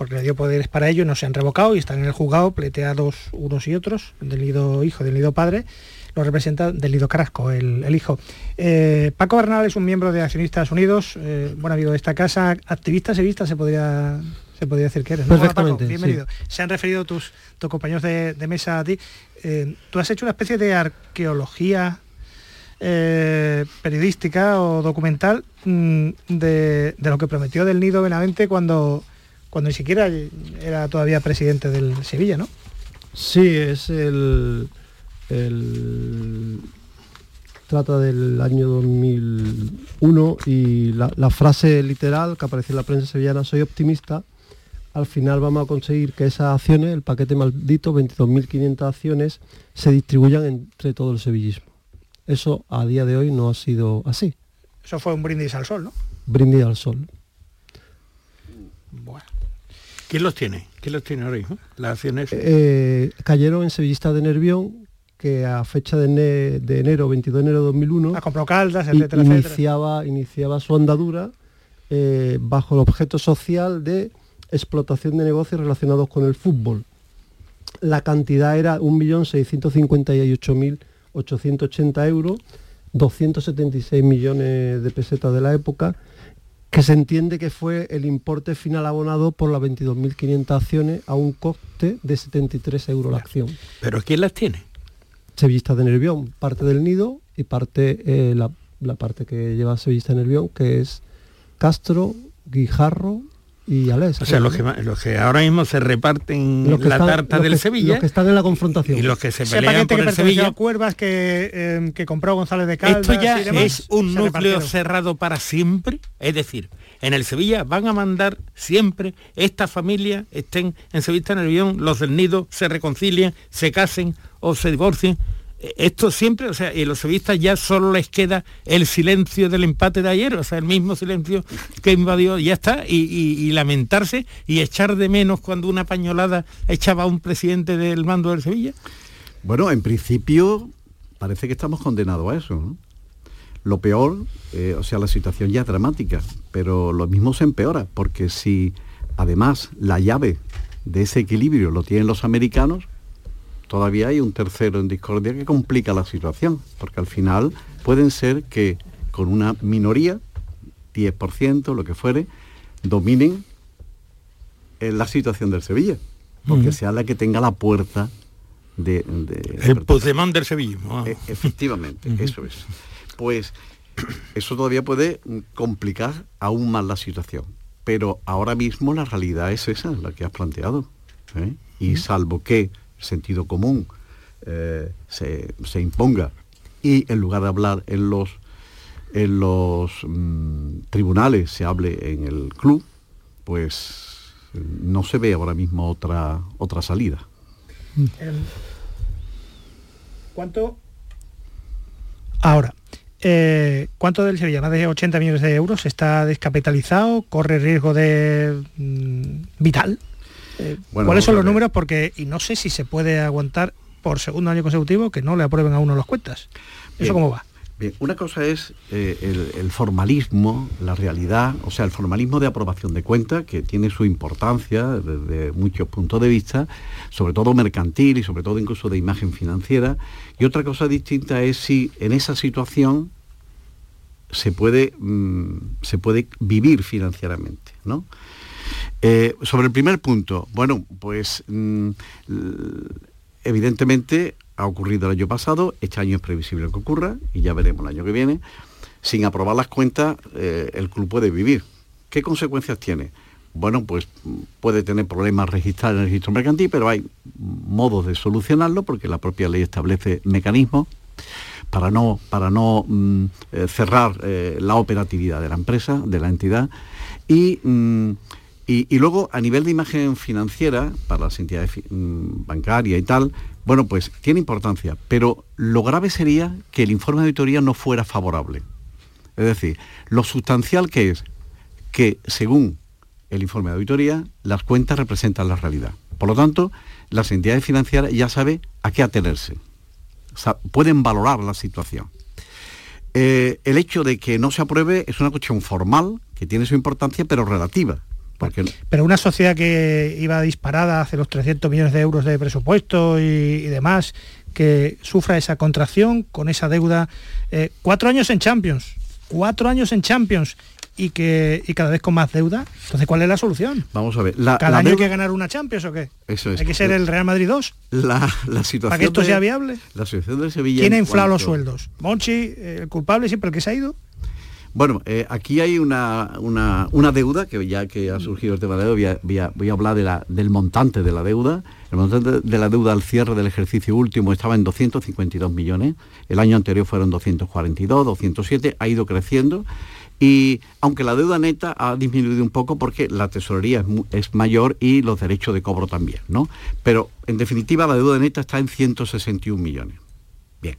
Speaker 6: porque le dio poderes para ello, no se han revocado y están en el juzgado pleteados unos y otros, del nido hijo, del nido padre, lo representa del nido Carrasco, el, hijo. Eh, Paco Bernal es un miembro de Accionistas Unidos, eh, buen amigo de esta casa, activista sevista se podría se podría decir que eres. ¿no?
Speaker 15: Perfectamente,
Speaker 6: bienvenido. Se han referido tus, tus compañeros de, mesa a ti. Eh, Tú has hecho una especie de arqueología periodística o documental mm, de, de, lo que prometió del Nido Benavente cuando cuando ni siquiera era todavía presidente del Sevilla, ¿no?
Speaker 15: Sí, es el, trata del año 2001 y la, frase literal que aparece en la prensa sevillana, soy optimista, al final vamos a conseguir que esas acciones, el paquete maldito, 22.500 acciones, se distribuyan entre todo el sevillismo. Eso a día de hoy no ha sido así.
Speaker 6: Eso fue un brindis al sol, ¿no?
Speaker 15: Brindis al sol.
Speaker 10: Bueno. ¿Quién los tiene? ¿Quién los tiene ahora mismo? Las acciones.
Speaker 15: Eh, cayeron en Sevillista de Nervión, que a fecha de, enero, 22 de enero de 2001,
Speaker 6: ha comprado Caldas, etcétera,
Speaker 15: iniciaba, iniciaba su andadura eh, bajo el objeto social de explotación de negocios relacionados con el fútbol. La cantidad era 1.658.880 euros, 276 millones de pesetas de la época, que se entiende que fue el importe final abonado por las 22.500 acciones a un coste de 73 euros la acción.
Speaker 10: ¿Pero quién las tiene?
Speaker 15: Sevillista de Nervión, parte del nido y parte eh, la, parte que lleva Sevillista de Nervión, que es Castro, Guijarro y Alés.
Speaker 10: O sea, los que, los que ahora mismo se reparten la tarta del Sevilla.
Speaker 15: Los que están en la confrontación.
Speaker 10: Y los que se pelean por el Sevilla.
Speaker 6: Cuervas que, em, que compró González de Caldas.
Speaker 10: Esto ya es un núcleo cerrado para siempre. Es decir, en el Sevilla van a mandar siempre estas familias estén en Sevilla en el Nervión, los del nido se reconcilien, se casen o se divorcien esto siempre, o sea, y los sevillistas ya solo les queda el silencio del empate de ayer, o sea, el mismo silencio que invadió, ya está, y, lamentarse y echar de menos cuando una pañolada echaba a un presidente del mando del Sevilla.
Speaker 13: Bueno, en principio parece que estamos condenados a eso. Lo peor, eh, o sea, la situación ya es dramática, pero lo mismo se empeora, porque si además la llave de ese equilibrio lo tienen los americanos, todavía hay un tercero en discordia que complica la situación, porque al final pueden ser que con una minoría, 10%, lo que fuere, dominen en la situación del Sevilla, porque sea la que tenga la puerta de...
Speaker 10: el Puigdemont del Sevilla.
Speaker 13: E, efectivamente, eso es. Pues eso todavía puede complicar aún más la situación. Pero ahora mismo la realidad es esa, la que has planteado. ¿eh? Y salvo que sentido común eh, se, imponga y en lugar de hablar en los, en los mm, tribunales se hable en el club, pues no se ve ahora mismo otra, otra salida.
Speaker 6: ¿Cuánto? Ahora, eh, ¿cuánto del Sevilla? Más de 80 millones de euros está descapitalizado, corre riesgo de mm, vital eh, ¿Cuáles son los números? Porque, y no sé si se puede aguantar por segundo año consecutivo que no le aprueben a uno las cuentas. ¿Eso cómo va?
Speaker 13: Bien, una cosa es eh, el, formalismo, la realidad, o sea, el formalismo de aprobación de cuentas, que tiene su importancia desde muchos puntos de vista, sobre todo mercantil y sobre todo incluso de imagen financiera. Y otra cosa distinta es si en esa situación se puede, mm, se puede vivir financieramente, ¿no? Eh, sobre el primer punto, bueno, pues mm, evidentemente ha ocurrido el año pasado, este año es previsible que ocurra y ya veremos el año que viene. Sin aprobar las cuentas, eh, el club puede vivir. ¿Qué consecuencias tiene? Bueno, pues puede tener problemas registrar en el registro mercantil, pero hay modos de solucionarlo porque la propia ley establece mecanismos para no, para no mm, eh, cerrar la operatividad de la empresa, de la entidad. Y mm, y, luego, a nivel de imagen financiera, para las entidades mm, bancarias y tal, bueno, pues tiene importancia, pero lo grave sería que el informe de auditoría no fuera favorable. Es decir, lo sustancial que es que, según el informe de auditoría, las cuentas representan la realidad. Por lo tanto, las entidades financieras ya saben a qué atenerse. pueden valorar la situación. eh, el hecho de que no se apruebe es una cuestión formal, que tiene su importancia, pero relativa. Porque
Speaker 6: Pero una sociedad que iba disparada hace los 300 millones de euros de presupuesto y, y demás, que sufra esa contracción con esa deuda, eh, cuatro años en Champions, cuatro años en Champions y que y cada vez con más deuda. Entonces, ¿cuál es la solución?
Speaker 13: Vamos a ver. La,
Speaker 6: ¿Cada
Speaker 13: la
Speaker 6: año hay que ganar una Champions o qué?
Speaker 13: Eso es.
Speaker 6: ¿Hay que ser el Real Madrid 2?
Speaker 13: La, la situación
Speaker 6: ¿Para que esto
Speaker 13: de-
Speaker 6: sea viable?
Speaker 13: La situación de Sevilla.
Speaker 6: ¿Quién ha inflado los sueldos? ¿Monchi, eh, el culpable, siempre el que se ha ido?
Speaker 13: Bueno, eh, aquí hay una, una, una deuda, que ya que ha surgido el tema de deuda, voy a, hablar de la- del montante de la deuda. El montante de la deuda al cierre del ejercicio último estaba en 252 millones, el año anterior fueron 242, 207, ha ido creciendo. Y aunque la deuda neta ha disminuido un poco porque la tesorería es, mayor y los derechos de cobro también, ¿no? Pero en definitiva la deuda neta está en 161 millones. Bien.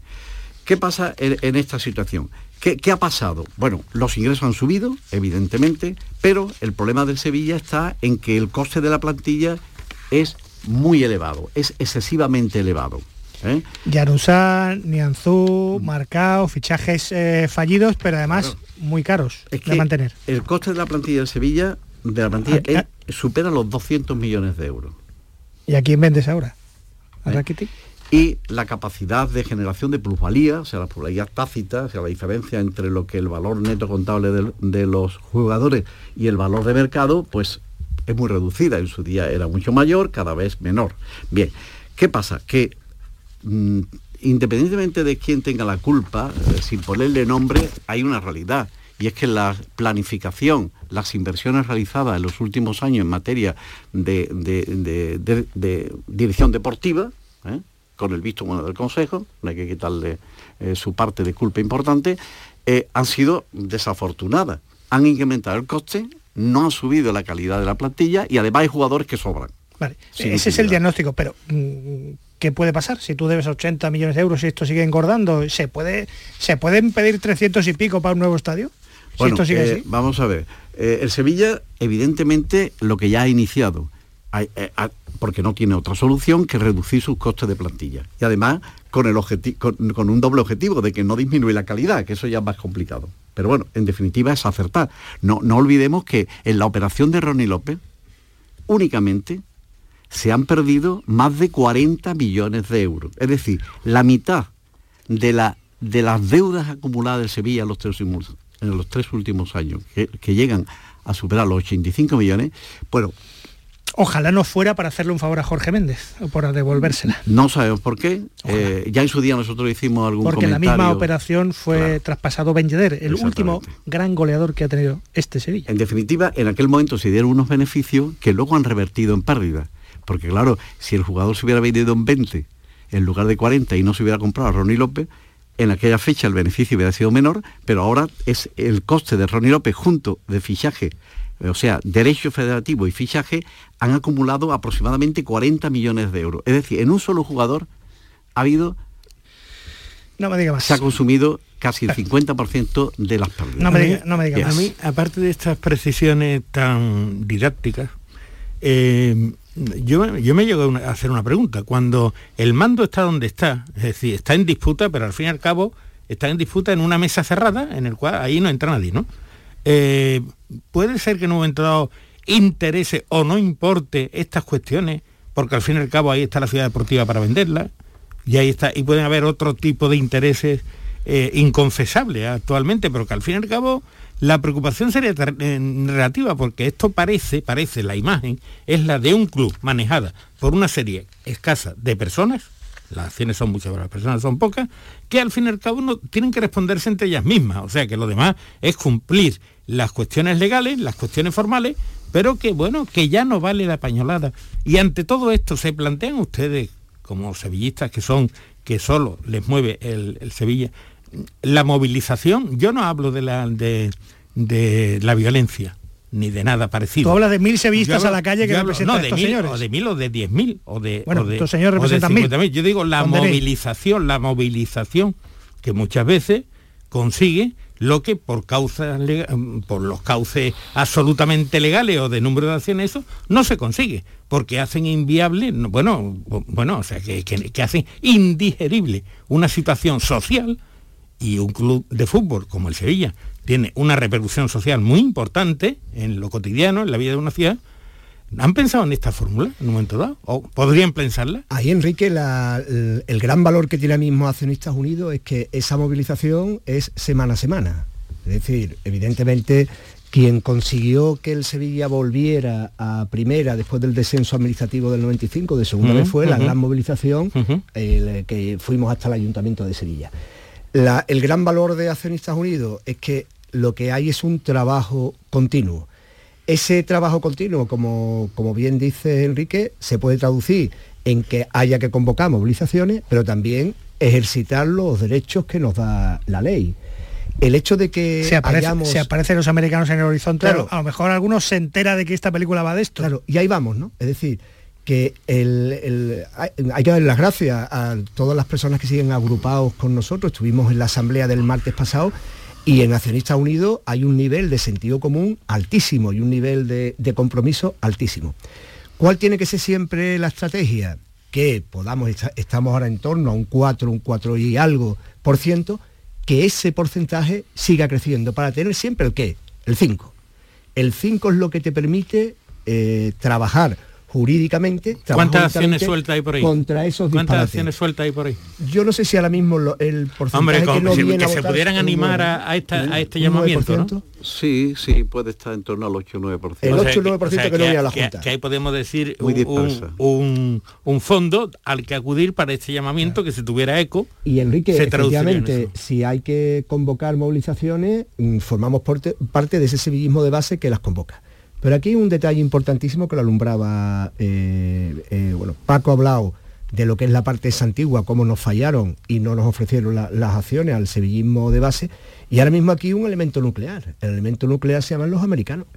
Speaker 13: ¿Qué pasa en esta situación? ¿Qué, qué ha pasado? Bueno, los ingresos han subido, evidentemente, pero el problema del Sevilla está en que el coste de la plantilla es muy elevado, es excesivamente elevado. ¿eh?
Speaker 6: Yarusá, Nianzú, Marcao, fichajes eh, fallidos, pero además muy caros
Speaker 13: Es
Speaker 6: de mantener.
Speaker 13: el coste de la plantilla del Sevilla, de la plantilla,
Speaker 6: Aquí-
Speaker 13: es- supera los 200 millones de euros.
Speaker 6: ¿Y a quién vendes ahora? ¿A
Speaker 13: ¿Eh?
Speaker 6: Rakitic?
Speaker 13: Y la capacidad de generación de plusvalía, o sea, la plusvalía tácita, o sea, la diferencia entre lo que el valor neto contable de, los jugadores y el valor de mercado, pues es muy reducida. En su día era mucho mayor, cada vez menor. Bien, ¿qué pasa? Que mm, independientemente de quién tenga la culpa, eh, sin ponerle nombre, hay una realidad. Y es que la planificación, las inversiones realizadas en los últimos años en materia de, de- de- dirección deportiva. Con el visto bueno del Consejo, no hay que quitarle eh, su parte de culpa importante, eh, han sido desafortunadas. Han incrementado el coste, no han subido la calidad de la plantilla y además hay jugadores que sobran.
Speaker 6: Vale, ese es el diagnóstico, pero mm, ¿qué puede pasar? Si tú debes 80 millones de euros y esto sigue engordando, ¿se puede se pueden pedir 300 y pico para un nuevo estadio? Si
Speaker 13: Bueno,
Speaker 6: esto sigue
Speaker 13: eh,
Speaker 6: así.
Speaker 13: vamos a ver. El Sevilla, evidentemente, lo que ya ha iniciado, ha- porque no tiene otra solución que reducir sus costes de plantilla. Y además, con, el con, con un doble objetivo de que no disminuye la calidad, que eso ya es más complicado. Pero bueno, en definitiva es acertar. No, no olvidemos que en la operación de Ronnie López, únicamente se han perdido más de 40 millones de euros. Es decir, la mitad de, la, de las deudas acumuladas del Sevilla en los tres en los tres últimos años, que llegan a superar los 85 millones, bueno,
Speaker 6: Ojalá no fuera para hacerle un favor a Jorge Méndez o por devolvérsela.
Speaker 13: no sabemos por qué. Eh, ya en su día nosotros hicimos algún
Speaker 6: Porque la misma operación fue traspasado Ben Yedder, el último gran goleador que ha tenido este Sevilla.
Speaker 13: En definitiva, en aquel momento se dieron unos beneficios que luego han revertido en pérdida. Porque claro, si el jugador se hubiera vendido en 20 en lugar de 40 y no se hubiera comprado a Ronnie López, en aquella fecha el beneficio hubiera sido menor, pero ahora es el coste de Ronnie López junto de fichaje, o sea, derecho federativo y fichaje, han acumulado aproximadamente 40 millones de euros. Es decir, en un solo jugador ha habido,
Speaker 6: No me diga más.
Speaker 13: se ha consumido casi el 50% de las pérdidas.
Speaker 6: No me
Speaker 10: A mí-
Speaker 6: diga, no me diga
Speaker 13: Yes.
Speaker 6: más.
Speaker 10: A mí, aparte de estas precisiones tan didácticas, eh, yo, yo me llego a hacer una pregunta. Cuando el mando está donde está, es decir, está en disputa, pero al fin y al cabo está en disputa en una mesa cerrada, en el cual ahí no entra nadie, ¿no? Eh, puede ser que en un momento dado interese o no importe estas cuestiones, porque al fin y al cabo ahí está la ciudad deportiva para venderla, y ahí está, y pueden haber otro tipo de intereses eh, inconfesables actualmente, pero que al fin y al cabo la preocupación sería eh, relativa, porque esto parece, parece, la imagen, es la de un club manejada por una serie escasa de personas, las acciones son muchas, pero las personas son pocas, que al fin y al cabo no tienen que responderse entre ellas mismas. O sea que lo demás es cumplir las cuestiones legales, las cuestiones formales, pero que bueno, que ya no vale la pañolada. Y ante todo esto, ¿se plantean ustedes, como sevillistas que son, que solo les mueve el, el Sevilla, la movilización? Yo no hablo de la, de, de la violencia, ni de nada parecido.
Speaker 6: Tú hablas de mil sevillistas
Speaker 10: hablo-
Speaker 6: a la calle que
Speaker 10: hablo-
Speaker 6: representan
Speaker 10: no,
Speaker 6: a
Speaker 10: de
Speaker 6: estos
Speaker 10: mil,
Speaker 6: señores.
Speaker 10: O de mil o de diez mil o de.
Speaker 6: Bueno,
Speaker 10: o de,
Speaker 6: estos señores representan mil.
Speaker 10: 50.000. Yo digo la movilización, la movilización que muchas veces consigue lo que por causas por los cauces absolutamente legales o de número de acciones eso no se consigue porque hacen inviable no, bueno bueno o sea que- que hacen indigerible una situación social y un club de fútbol como el Sevilla tiene una repercusión social muy importante en lo cotidiano, en la vida de una ciudad, ¿Han pensado en esta fórmula en un momento dado? ¿O podrían pensarla?
Speaker 14: Ahí, Enrique, el, el, gran valor que tiene ahora mismo Accionistas Unidos es que esa movilización es semana a semana. Es decir, evidentemente quien consiguió que el Sevilla volviera a primera después del descenso administrativo del 95 de segunda vez fue la gran movilización que fuimos hasta el Ayuntamiento de Sevilla. el gran valor de Accionistas Unidos es que lo que hay es un trabajo continuo. Ese trabajo continuo, como, como bien dice Enrique, se puede traducir en que haya que convocar movilizaciones, pero también ejercitar los derechos que nos da la ley el hecho de que
Speaker 6: se, aparecen los americanos en el horizonte, a lo mejor algunos se entera de que esta película va de esto.
Speaker 14: Claro, y ahí vamos, ¿no? Es decir, que hay, que dar las gracias a todas las personas que siguen agrupados con nosotros. Estuvimos en la asamblea del martes pasado y en Accionistas Unidos hay un nivel de sentido común altísimo y un nivel de, compromiso altísimo. ¿Cuál tiene que ser siempre la estrategia? Que podamos, estamos ahora en torno a un 4, un 4 y algo por ciento, que ese porcentaje siga creciendo para tener siempre el qué, el 5. El 5 es lo que te permite eh, trabajar jurídicamente.
Speaker 10: ¿Cuántas acciones sueltas hay por ahí?
Speaker 14: Contra esos
Speaker 10: ¿Cuántas acciones sueltas hay por ahí?
Speaker 14: Yo no sé si ahora mismo el porcentaje
Speaker 10: Hombre, que, se pudieran animar a, este llamamiento, ¿no?
Speaker 13: Sí, sí, puede estar en torno al 8 o 9%.
Speaker 14: El 8 o 9% que, no viene a la Junta.
Speaker 10: Que, ahí podemos decir un, un, fondo al que acudir para este llamamiento que si tuviera eco.
Speaker 14: Y Enrique, efectivamente, si hay que convocar movilizaciones, mm, formamos parte de ese civismo de base que las convoca. Pero aquí un detalle importantísimo que lo alumbraba, eh, eh, bueno, Paco ha hablado de lo que es la parte antigua, cómo nos fallaron y no nos ofrecieron las acciones al sevillismo de base. Y ahora mismo aquí un elemento nuclear. El elemento nuclear se llaman los americanos.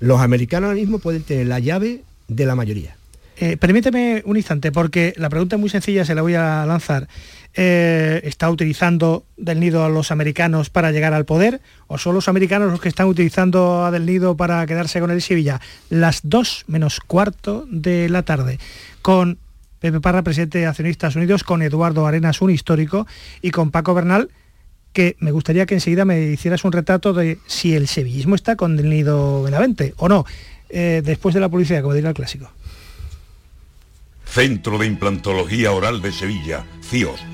Speaker 14: Los americanos ahora mismo pueden tener la llave de la mayoría.
Speaker 6: Eh, permíteme un instante, porque la pregunta es muy sencilla, se la voy a lanzar. Eh, está utilizando Del Nido a los americanos para llegar al poder o son los americanos los que están utilizando a Del Nido para quedarse con el Sevilla. Las dos menos cuarto de la tarde con Pepe Parra, presidente de Accionistas Unidos, con Eduardo Arenas, un histórico, y con Paco Bernal, que me gustaría que enseguida me hicieras un retrato de si el sevillismo está con Del Nido Benavente o no, eh, después de la publicidad, como diría el clásico.
Speaker 16: Centro de Implantología Oral de Sevilla, CIOS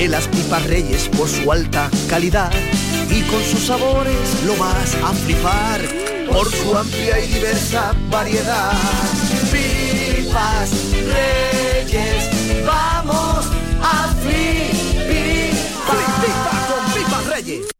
Speaker 17: de las pipas Reyes por su alta calidad y con sus sabores lo vas a flipar por su amplia y diversa variedad. Pipas Reyes, vamos a flipar. con Pipas Reyes.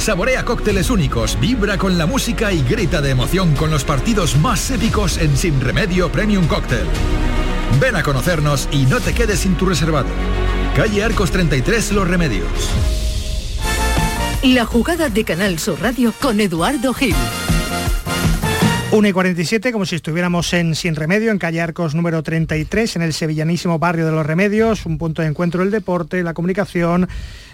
Speaker 18: Saborea cócteles únicos, vibra con la música y grita de emoción con los partidos más épicos en Sin Remedio Premium Cóctel. Ven a conocernos y no te quedes sin tu reservado. Calle Arcos 33 Los Remedios.
Speaker 4: La jugada de Canal Sur Radio con Eduardo Gil.
Speaker 6: 1 y 47, como si estuviéramos en Sin Remedio, en calle Arcos número 33, en el sevillanísimo barrio de los Remedios, un punto de encuentro del deporte, la comunicación,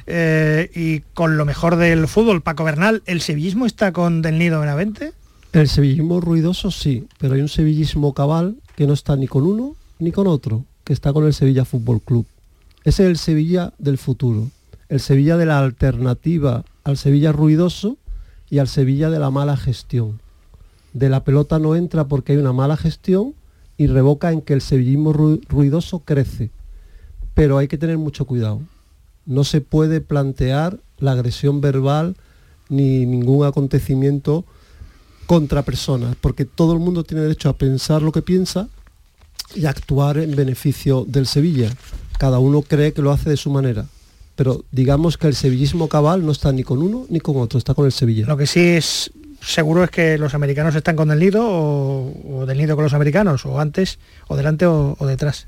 Speaker 6: eh, y con lo mejor del fútbol, Paco Bernal, ¿el sevillismo está con Del Nido Benavente?
Speaker 15: El sevillismo ruidoso sí, pero hay un sevillismo cabal que no está ni con uno ni con otro, que está con el Sevilla Fútbol Club. Ese es el Sevilla del futuro, el Sevilla de la alternativa al Sevilla ruidoso y al Sevilla de la mala gestión. De la pelota no entra porque hay una mala gestión y revoca en que el sevillismo ruidoso crece. Pero hay que tener mucho cuidado. No se puede plantear la agresión verbal ni ningún acontecimiento contra personas, porque todo el mundo tiene derecho a pensar lo que piensa y actuar en beneficio del Sevilla. Cada uno cree que lo hace de su manera. Pero digamos que el sevillismo cabal no está ni con uno ni con otro, está con el Sevilla.
Speaker 6: Lo que sí es seguro es que los americanos están con el nido o, del nido con los americanos, o antes, o delante o, detrás.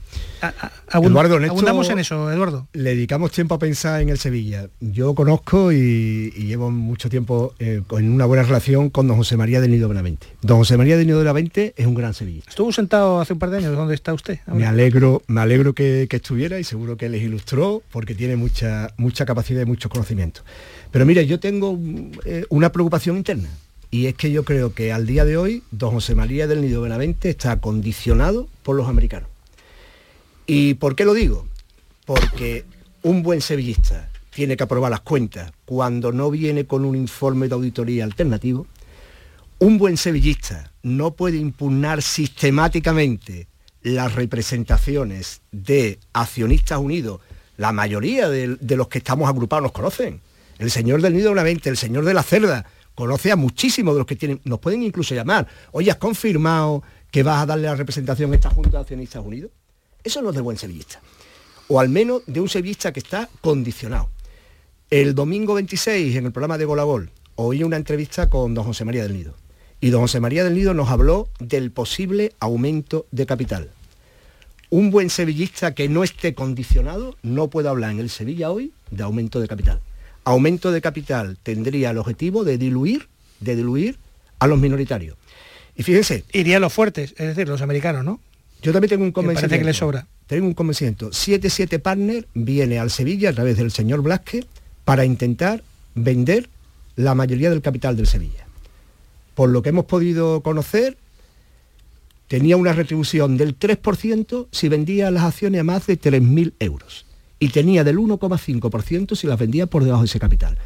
Speaker 14: Eduardo,
Speaker 6: abundamos en eso, Eduardo.
Speaker 14: Le dedicamos tiempo a pensar en el Sevilla. Yo conozco y, llevo mucho tiempo eh, en una buena relación con don José María del Nido Benavente. Don José María del Nido Benavente es un gran Sevilla.
Speaker 6: Estuvo sentado hace un par de años, ¿dónde está usted?
Speaker 14: Me alegro, me alegro que, estuviera y seguro que les ilustró porque tiene mucha, mucha capacidad y mucho conocimiento. Pero mire, yo tengo eh, una preocupación interna y es que yo creo que al día de hoy, don José María del Nido Benavente está condicionado por los americanos. ¿Y por qué lo digo? Porque un buen sevillista tiene que aprobar las cuentas cuando no viene con un informe de auditoría alternativo. Un buen sevillista no puede impugnar sistemáticamente las representaciones de accionistas unidos. La mayoría de, los que estamos agrupados nos conocen. El señor del Nido Benavente, el señor de la Cerda, conoce a muchísimos de los que tienen, nos pueden incluso llamar, oye, ¿has confirmado que vas a darle la representación a esta Junta de Accionistas Unidos? Eso no es de buen sevillista. O al menos de un sevillista que está condicionado. El domingo 26, en el programa de Gol a Gol, oí una entrevista con don José María del Nido. Y don José María del Nido nos habló del posible aumento de capital. Un buen sevillista que no esté condicionado no puede hablar en el Sevilla hoy de aumento de capital aumento de capital tendría el objetivo de diluir, de diluir a los minoritarios. Y fíjense.
Speaker 6: Iría a los fuertes, es decir, los americanos, ¿no?
Speaker 14: Yo también tengo un convencimiento.
Speaker 6: parece que le sobra.
Speaker 14: Tengo un convencimiento. 77 Partner viene al Sevilla a través del señor Blasque para intentar vender la mayoría del capital del Sevilla. Por lo que hemos podido conocer, tenía una retribución del 3% si vendía las acciones a más de 3.000 euros y tenía del 1,5% si las vendía por debajo de ese capital.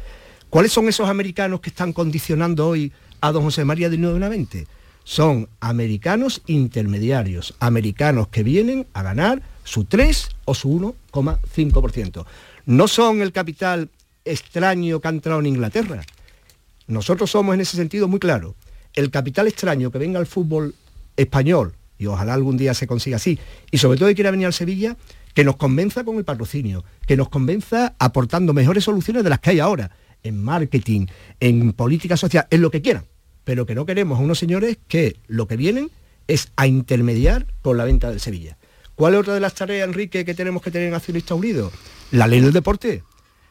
Speaker 14: ¿Cuáles son esos americanos que están condicionando hoy a don José María de Nuevamente? Son americanos intermediarios, americanos que vienen a ganar su 3 o su 1,5%. No son el capital extraño que ha entrado en Inglaterra. Nosotros somos en ese sentido muy claros. El capital extraño que venga al fútbol español, y ojalá algún día se consiga así, y sobre todo que quiera venir al Sevilla, que nos convenza con el patrocinio, que nos convenza aportando mejores soluciones de las que hay ahora, en marketing, en política social, en lo que quieran, pero que no queremos a unos señores que lo que vienen es a intermediar con la venta del Sevilla. ¿Cuál es otra de las tareas, Enrique, que tenemos que tener en Accionistas Unidos? La ley del deporte.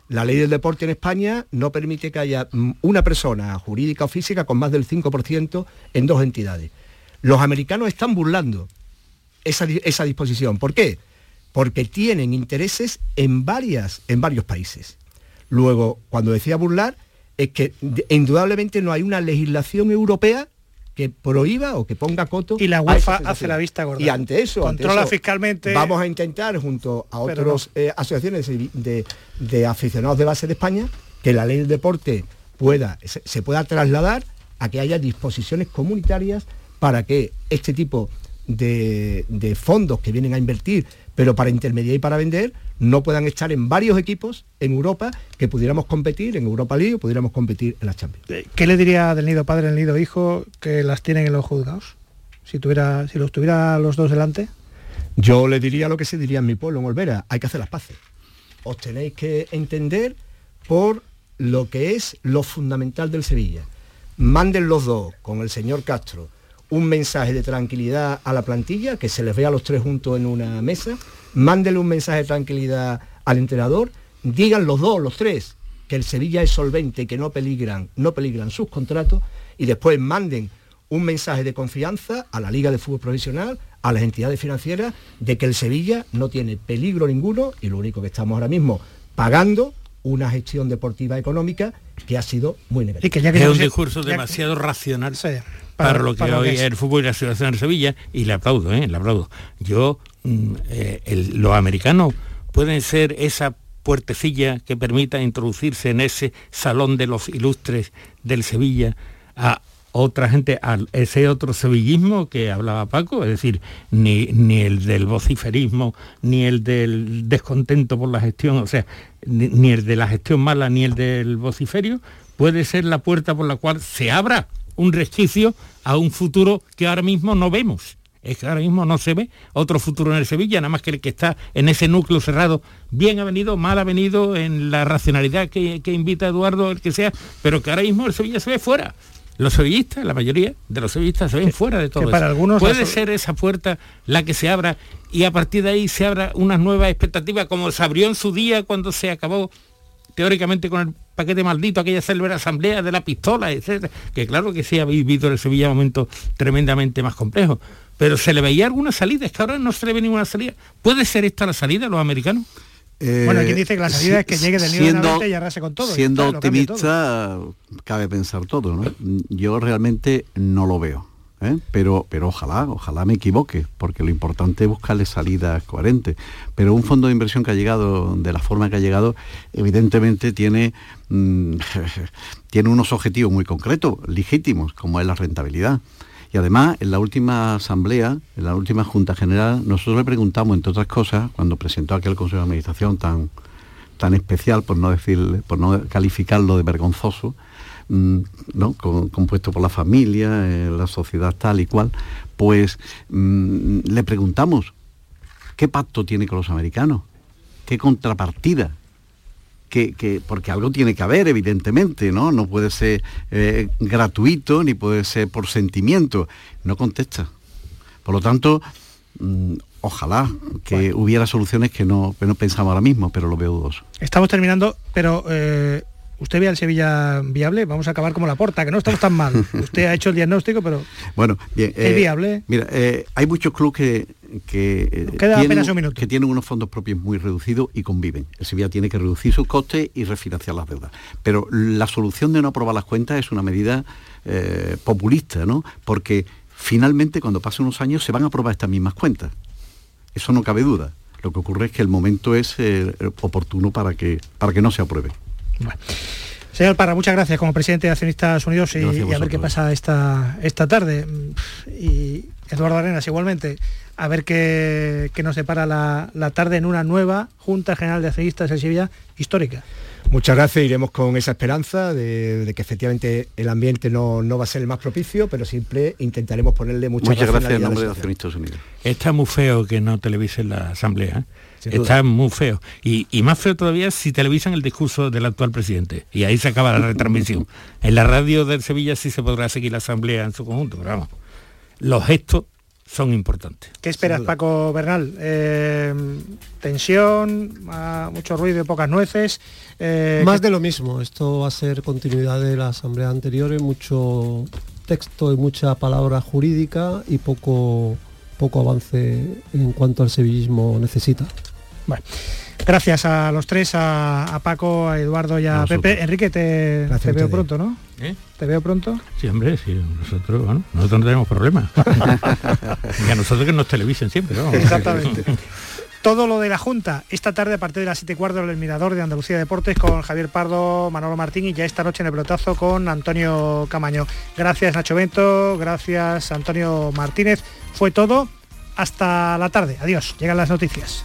Speaker 14: La ley del deporte en España no permite que haya mm, una persona jurídica o física con más del 5% en dos entidades. Los americanos están burlando esa, esa disposición. ¿Por qué? Porque tienen intereses en, varias, en varios países. Luego, cuando decía burlar, es que indudablemente no hay una legislación europea que prohíba o que ponga coto.
Speaker 6: Y la UEFA hace la vista gorda.
Speaker 14: Y ante eso,
Speaker 6: controla fiscalmente.
Speaker 14: Vamos a intentar, junto a otras eh, asociaciones de, aficionados de base de España, que la ley del deporte pueda, se pueda trasladar a que haya disposiciones comunitarias para que este tipo de, de fondos que vienen a invertir pero para intermediar y para vender no puedan estar en varios equipos en Europa que pudiéramos competir en Europa League o pudiéramos competir en la Champions.
Speaker 6: Eh, ¿Qué le diría del nido padre, del nido hijo, que las tienen en los juzgados? Si, tuviera, si los tuviera los dos delante.
Speaker 14: Yo le diría lo que se diría en mi pueblo, en Olvera, hay que hacer las paces. Os tenéis que entender por lo que es lo fundamental del Sevilla. Manden los dos con el señor Castro un mensaje de tranquilidad a la plantilla, que se les vea a los tres juntos en una mesa, mándele un mensaje de tranquilidad al entrenador, digan los dos, los tres, que el Sevilla es solvente, que no peligran, no peligran sus contratos, y después manden un mensaje de confianza a la Liga de Fútbol Profesional, a las entidades financieras, de que el Sevilla no tiene peligro ninguno y lo único que estamos ahora mismo pagando una gestión deportiva económica que ha sido muy negativa.
Speaker 10: Y que ya que es un discurso demasiado racional para, lo que hoy es el fútbol y la situación en Sevilla, y le aplaudo, ¿eh? le aplaudo. Yo, mm, eh, los americanos pueden ser esa puertecilla que permita introducirse en ese salón de los ilustres del Sevilla a otra gente, a ese otro sevillismo que hablaba Paco, es decir, ni, ni el del vociferismo, ni el del descontento por la gestión, o sea, ni, ni el de la gestión mala, ni el del vociferio, puede ser la puerta por la cual se abra un resquicio a un futuro que ahora mismo no vemos. Es que ahora mismo no se ve otro futuro en el Sevilla, nada más que el que está en ese núcleo cerrado, bien ha venido, mal ha venido, en la racionalidad que, invita Eduardo, el que sea, pero que ahora mismo el Sevilla se ve fuera. Los sevillistas, la mayoría de los sevillistas se ven fuera de todo
Speaker 6: para Algunos
Speaker 10: Puede ser esa puerta la que se abra y a partir de ahí se abra una nueva expectativa como se abrió en su día cuando se acabó teóricamente con el paquete maldito, aquella célebre asamblea de la pistola, etc. Que claro que sí ha vivido el Sevilla momentos tremendamente más complejos pero se le veía alguna salida, es que ahora no se le ve ninguna salida. ¿Puede ser esta la salida a los americanos?
Speaker 6: Eh, bueno, quien dice que la salida es que llegue del nivel y arrase con todo.
Speaker 13: Siendo optimista, cabe pensar todo, ¿no? Yo realmente no lo veo. ¿Eh? Pero, pero ojalá, ojalá me equivoque, porque lo importante es buscarle salidas coherentes. Pero un fondo de inversión que ha llegado de la forma que ha llegado, evidentemente tiene, mm, <laughs> tiene unos objetivos muy concretos, legítimos, como es la rentabilidad. Y además, en la última asamblea, en la última Junta General, nosotros le preguntamos, entre otras cosas, cuando presentó aquel Consejo de Administración tan, tan especial, por no decir, por no calificarlo de vergonzoso, ¿no? compuesto por la familia, eh, la sociedad tal y cual, pues mm, le preguntamos, ¿qué pacto tiene con los americanos? ¿Qué contrapartida que, porque algo tiene que haber, evidentemente, ¿no? No puede ser eh, gratuito ni puede ser por sentimiento. No contesta. Por lo tanto, mm, ojalá que hubiera soluciones que no, que no pensamos ahora mismo, pero lo veo dudoso.
Speaker 6: Estamos terminando, pero eh, ¿Usted ve al Sevilla viable? Vamos a acabar como la porta, que no estamos tan mal. <laughs> Usted ha hecho el diagnóstico, pero
Speaker 13: bueno, bien,
Speaker 6: ¿es eh, viable?
Speaker 13: Mira, eh, hay muchos clubes que, que,
Speaker 6: eh, tienen,
Speaker 13: que tienen unos fondos propios muy reducidos y conviven. El Sevilla tiene que reducir sus costes y refinanciar las deudas. Pero la solución de no aprobar las cuentas es una medida populista, ¿no? Porque finalmente cuando pasen unos años se van a aprobar estas mismas cuentas. Eso no cabe duda. Lo que ocurre es que el momento es oportuno para que, para que no se apruebe.
Speaker 6: Señor Parra, muchas gracias como presidente de Accionistas Unidos y, a, ver qué pasa esta, esta tarde. Y Eduardo Arenas igualmente, a ver qué, nos separa la, tarde en una nueva Junta General de Accionistas en Sevilla histórica.
Speaker 14: Muchas gracias, iremos con esa esperanza de, que efectivamente el ambiente no, va a ser el más propicio, pero siempre intentaremos ponerle mucha
Speaker 13: Muchas gracias en nombre de Accionistas Unidos.
Speaker 10: Está muy feo que no televisen la asamblea. ¿eh? Está muy feo. Y, más feo todavía si televisan el discurso del actual presidente. Y ahí se acaba la retransmisión. <laughs> en la radio de Sevilla sí se podrá seguir la asamblea en su conjunto, pero vamos. Los gestos son importantes.
Speaker 6: ¿Qué esperas, Paco Bernal? Eh, tensión, mucho ruido y pocas nueces.
Speaker 15: Eh, Más de lo mismo. Esto va a ser continuidad de la asamblea anterior, mucho texto y mucha palabra jurídica y poco poco avance en cuanto al sevillismo necesita.
Speaker 6: Bueno, gracias a los tres, a, Paco, a Eduardo y a Pepe. Enrique, te, veo pronto, ¿no? ¿Eh? ¿Te veo pronto?
Speaker 10: Sí, hombre, sí, nosotros, bueno, nosotros no tenemos problemas. <laughs> y a nosotros que nos televisen siempre, ¿no?
Speaker 6: Exactamente. <laughs> todo lo de la Junta esta tarde a partir de las 7 y cuarto el Mirador de Andalucía Deportes con Javier Pardo, Manolo Martín y ya esta noche en el pelotazo con Antonio Camaño. Gracias Nacho Bento, gracias Antonio Martínez. Fue todo. Hasta la tarde. Adiós. Llegan las noticias.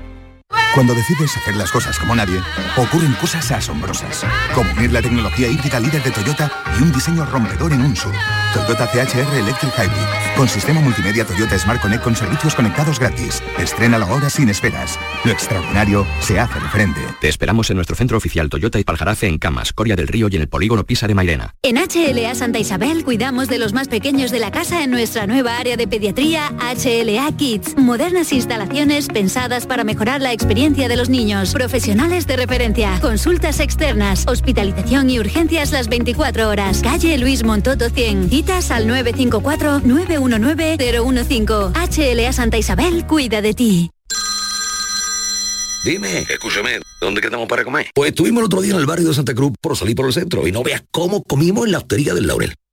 Speaker 19: Cuando decides hacer las cosas como nadie, ocurren cosas asombrosas. Como unir la tecnología híbrida líder de Toyota y un diseño rompedor en un SUV. Toyota CHR Electric Hybrid. Con sistema multimedia Toyota Smart Connect con servicios conectados gratis. Estrena la hora sin esperas. Lo extraordinario se hace de frente.
Speaker 20: Te esperamos en nuestro centro oficial Toyota y Paljarafe en Camas, Coria del Río y en el polígono Pisa de Mairena.
Speaker 21: En HLA Santa Isabel cuidamos de los más pequeños de la casa en nuestra nueva área de pediatría HLA Kids. Modernas instalaciones pensadas para mejorar la experiencia de los niños, profesionales de referencia, consultas externas, hospitalización y urgencias las 24 horas. Calle Luis Montoto 100. Citas al 954-919-015. HLA Santa Isabel cuida de ti.
Speaker 22: Dime, escúchame, ¿dónde quedamos para comer? Pues estuvimos el otro día en el barrio de Santa Cruz por salir por el centro y no veas cómo comimos en la hostería del Laurel.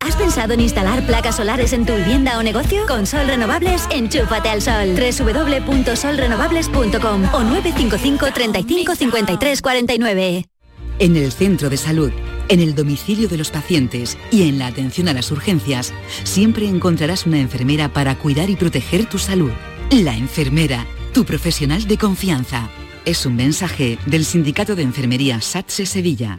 Speaker 21: ¿Has pensado en instalar placas solares en tu vivienda o negocio? Con Sol Renovables, enchúfate al sol. www.solrenovables.com o 955 35 53 49.
Speaker 23: En el centro de salud, en el domicilio de los pacientes y en la atención a las urgencias, siempre encontrarás una enfermera para cuidar y proteger tu salud. La enfermera, tu profesional de confianza. Es un mensaje del Sindicato de Enfermería SATSE Sevilla.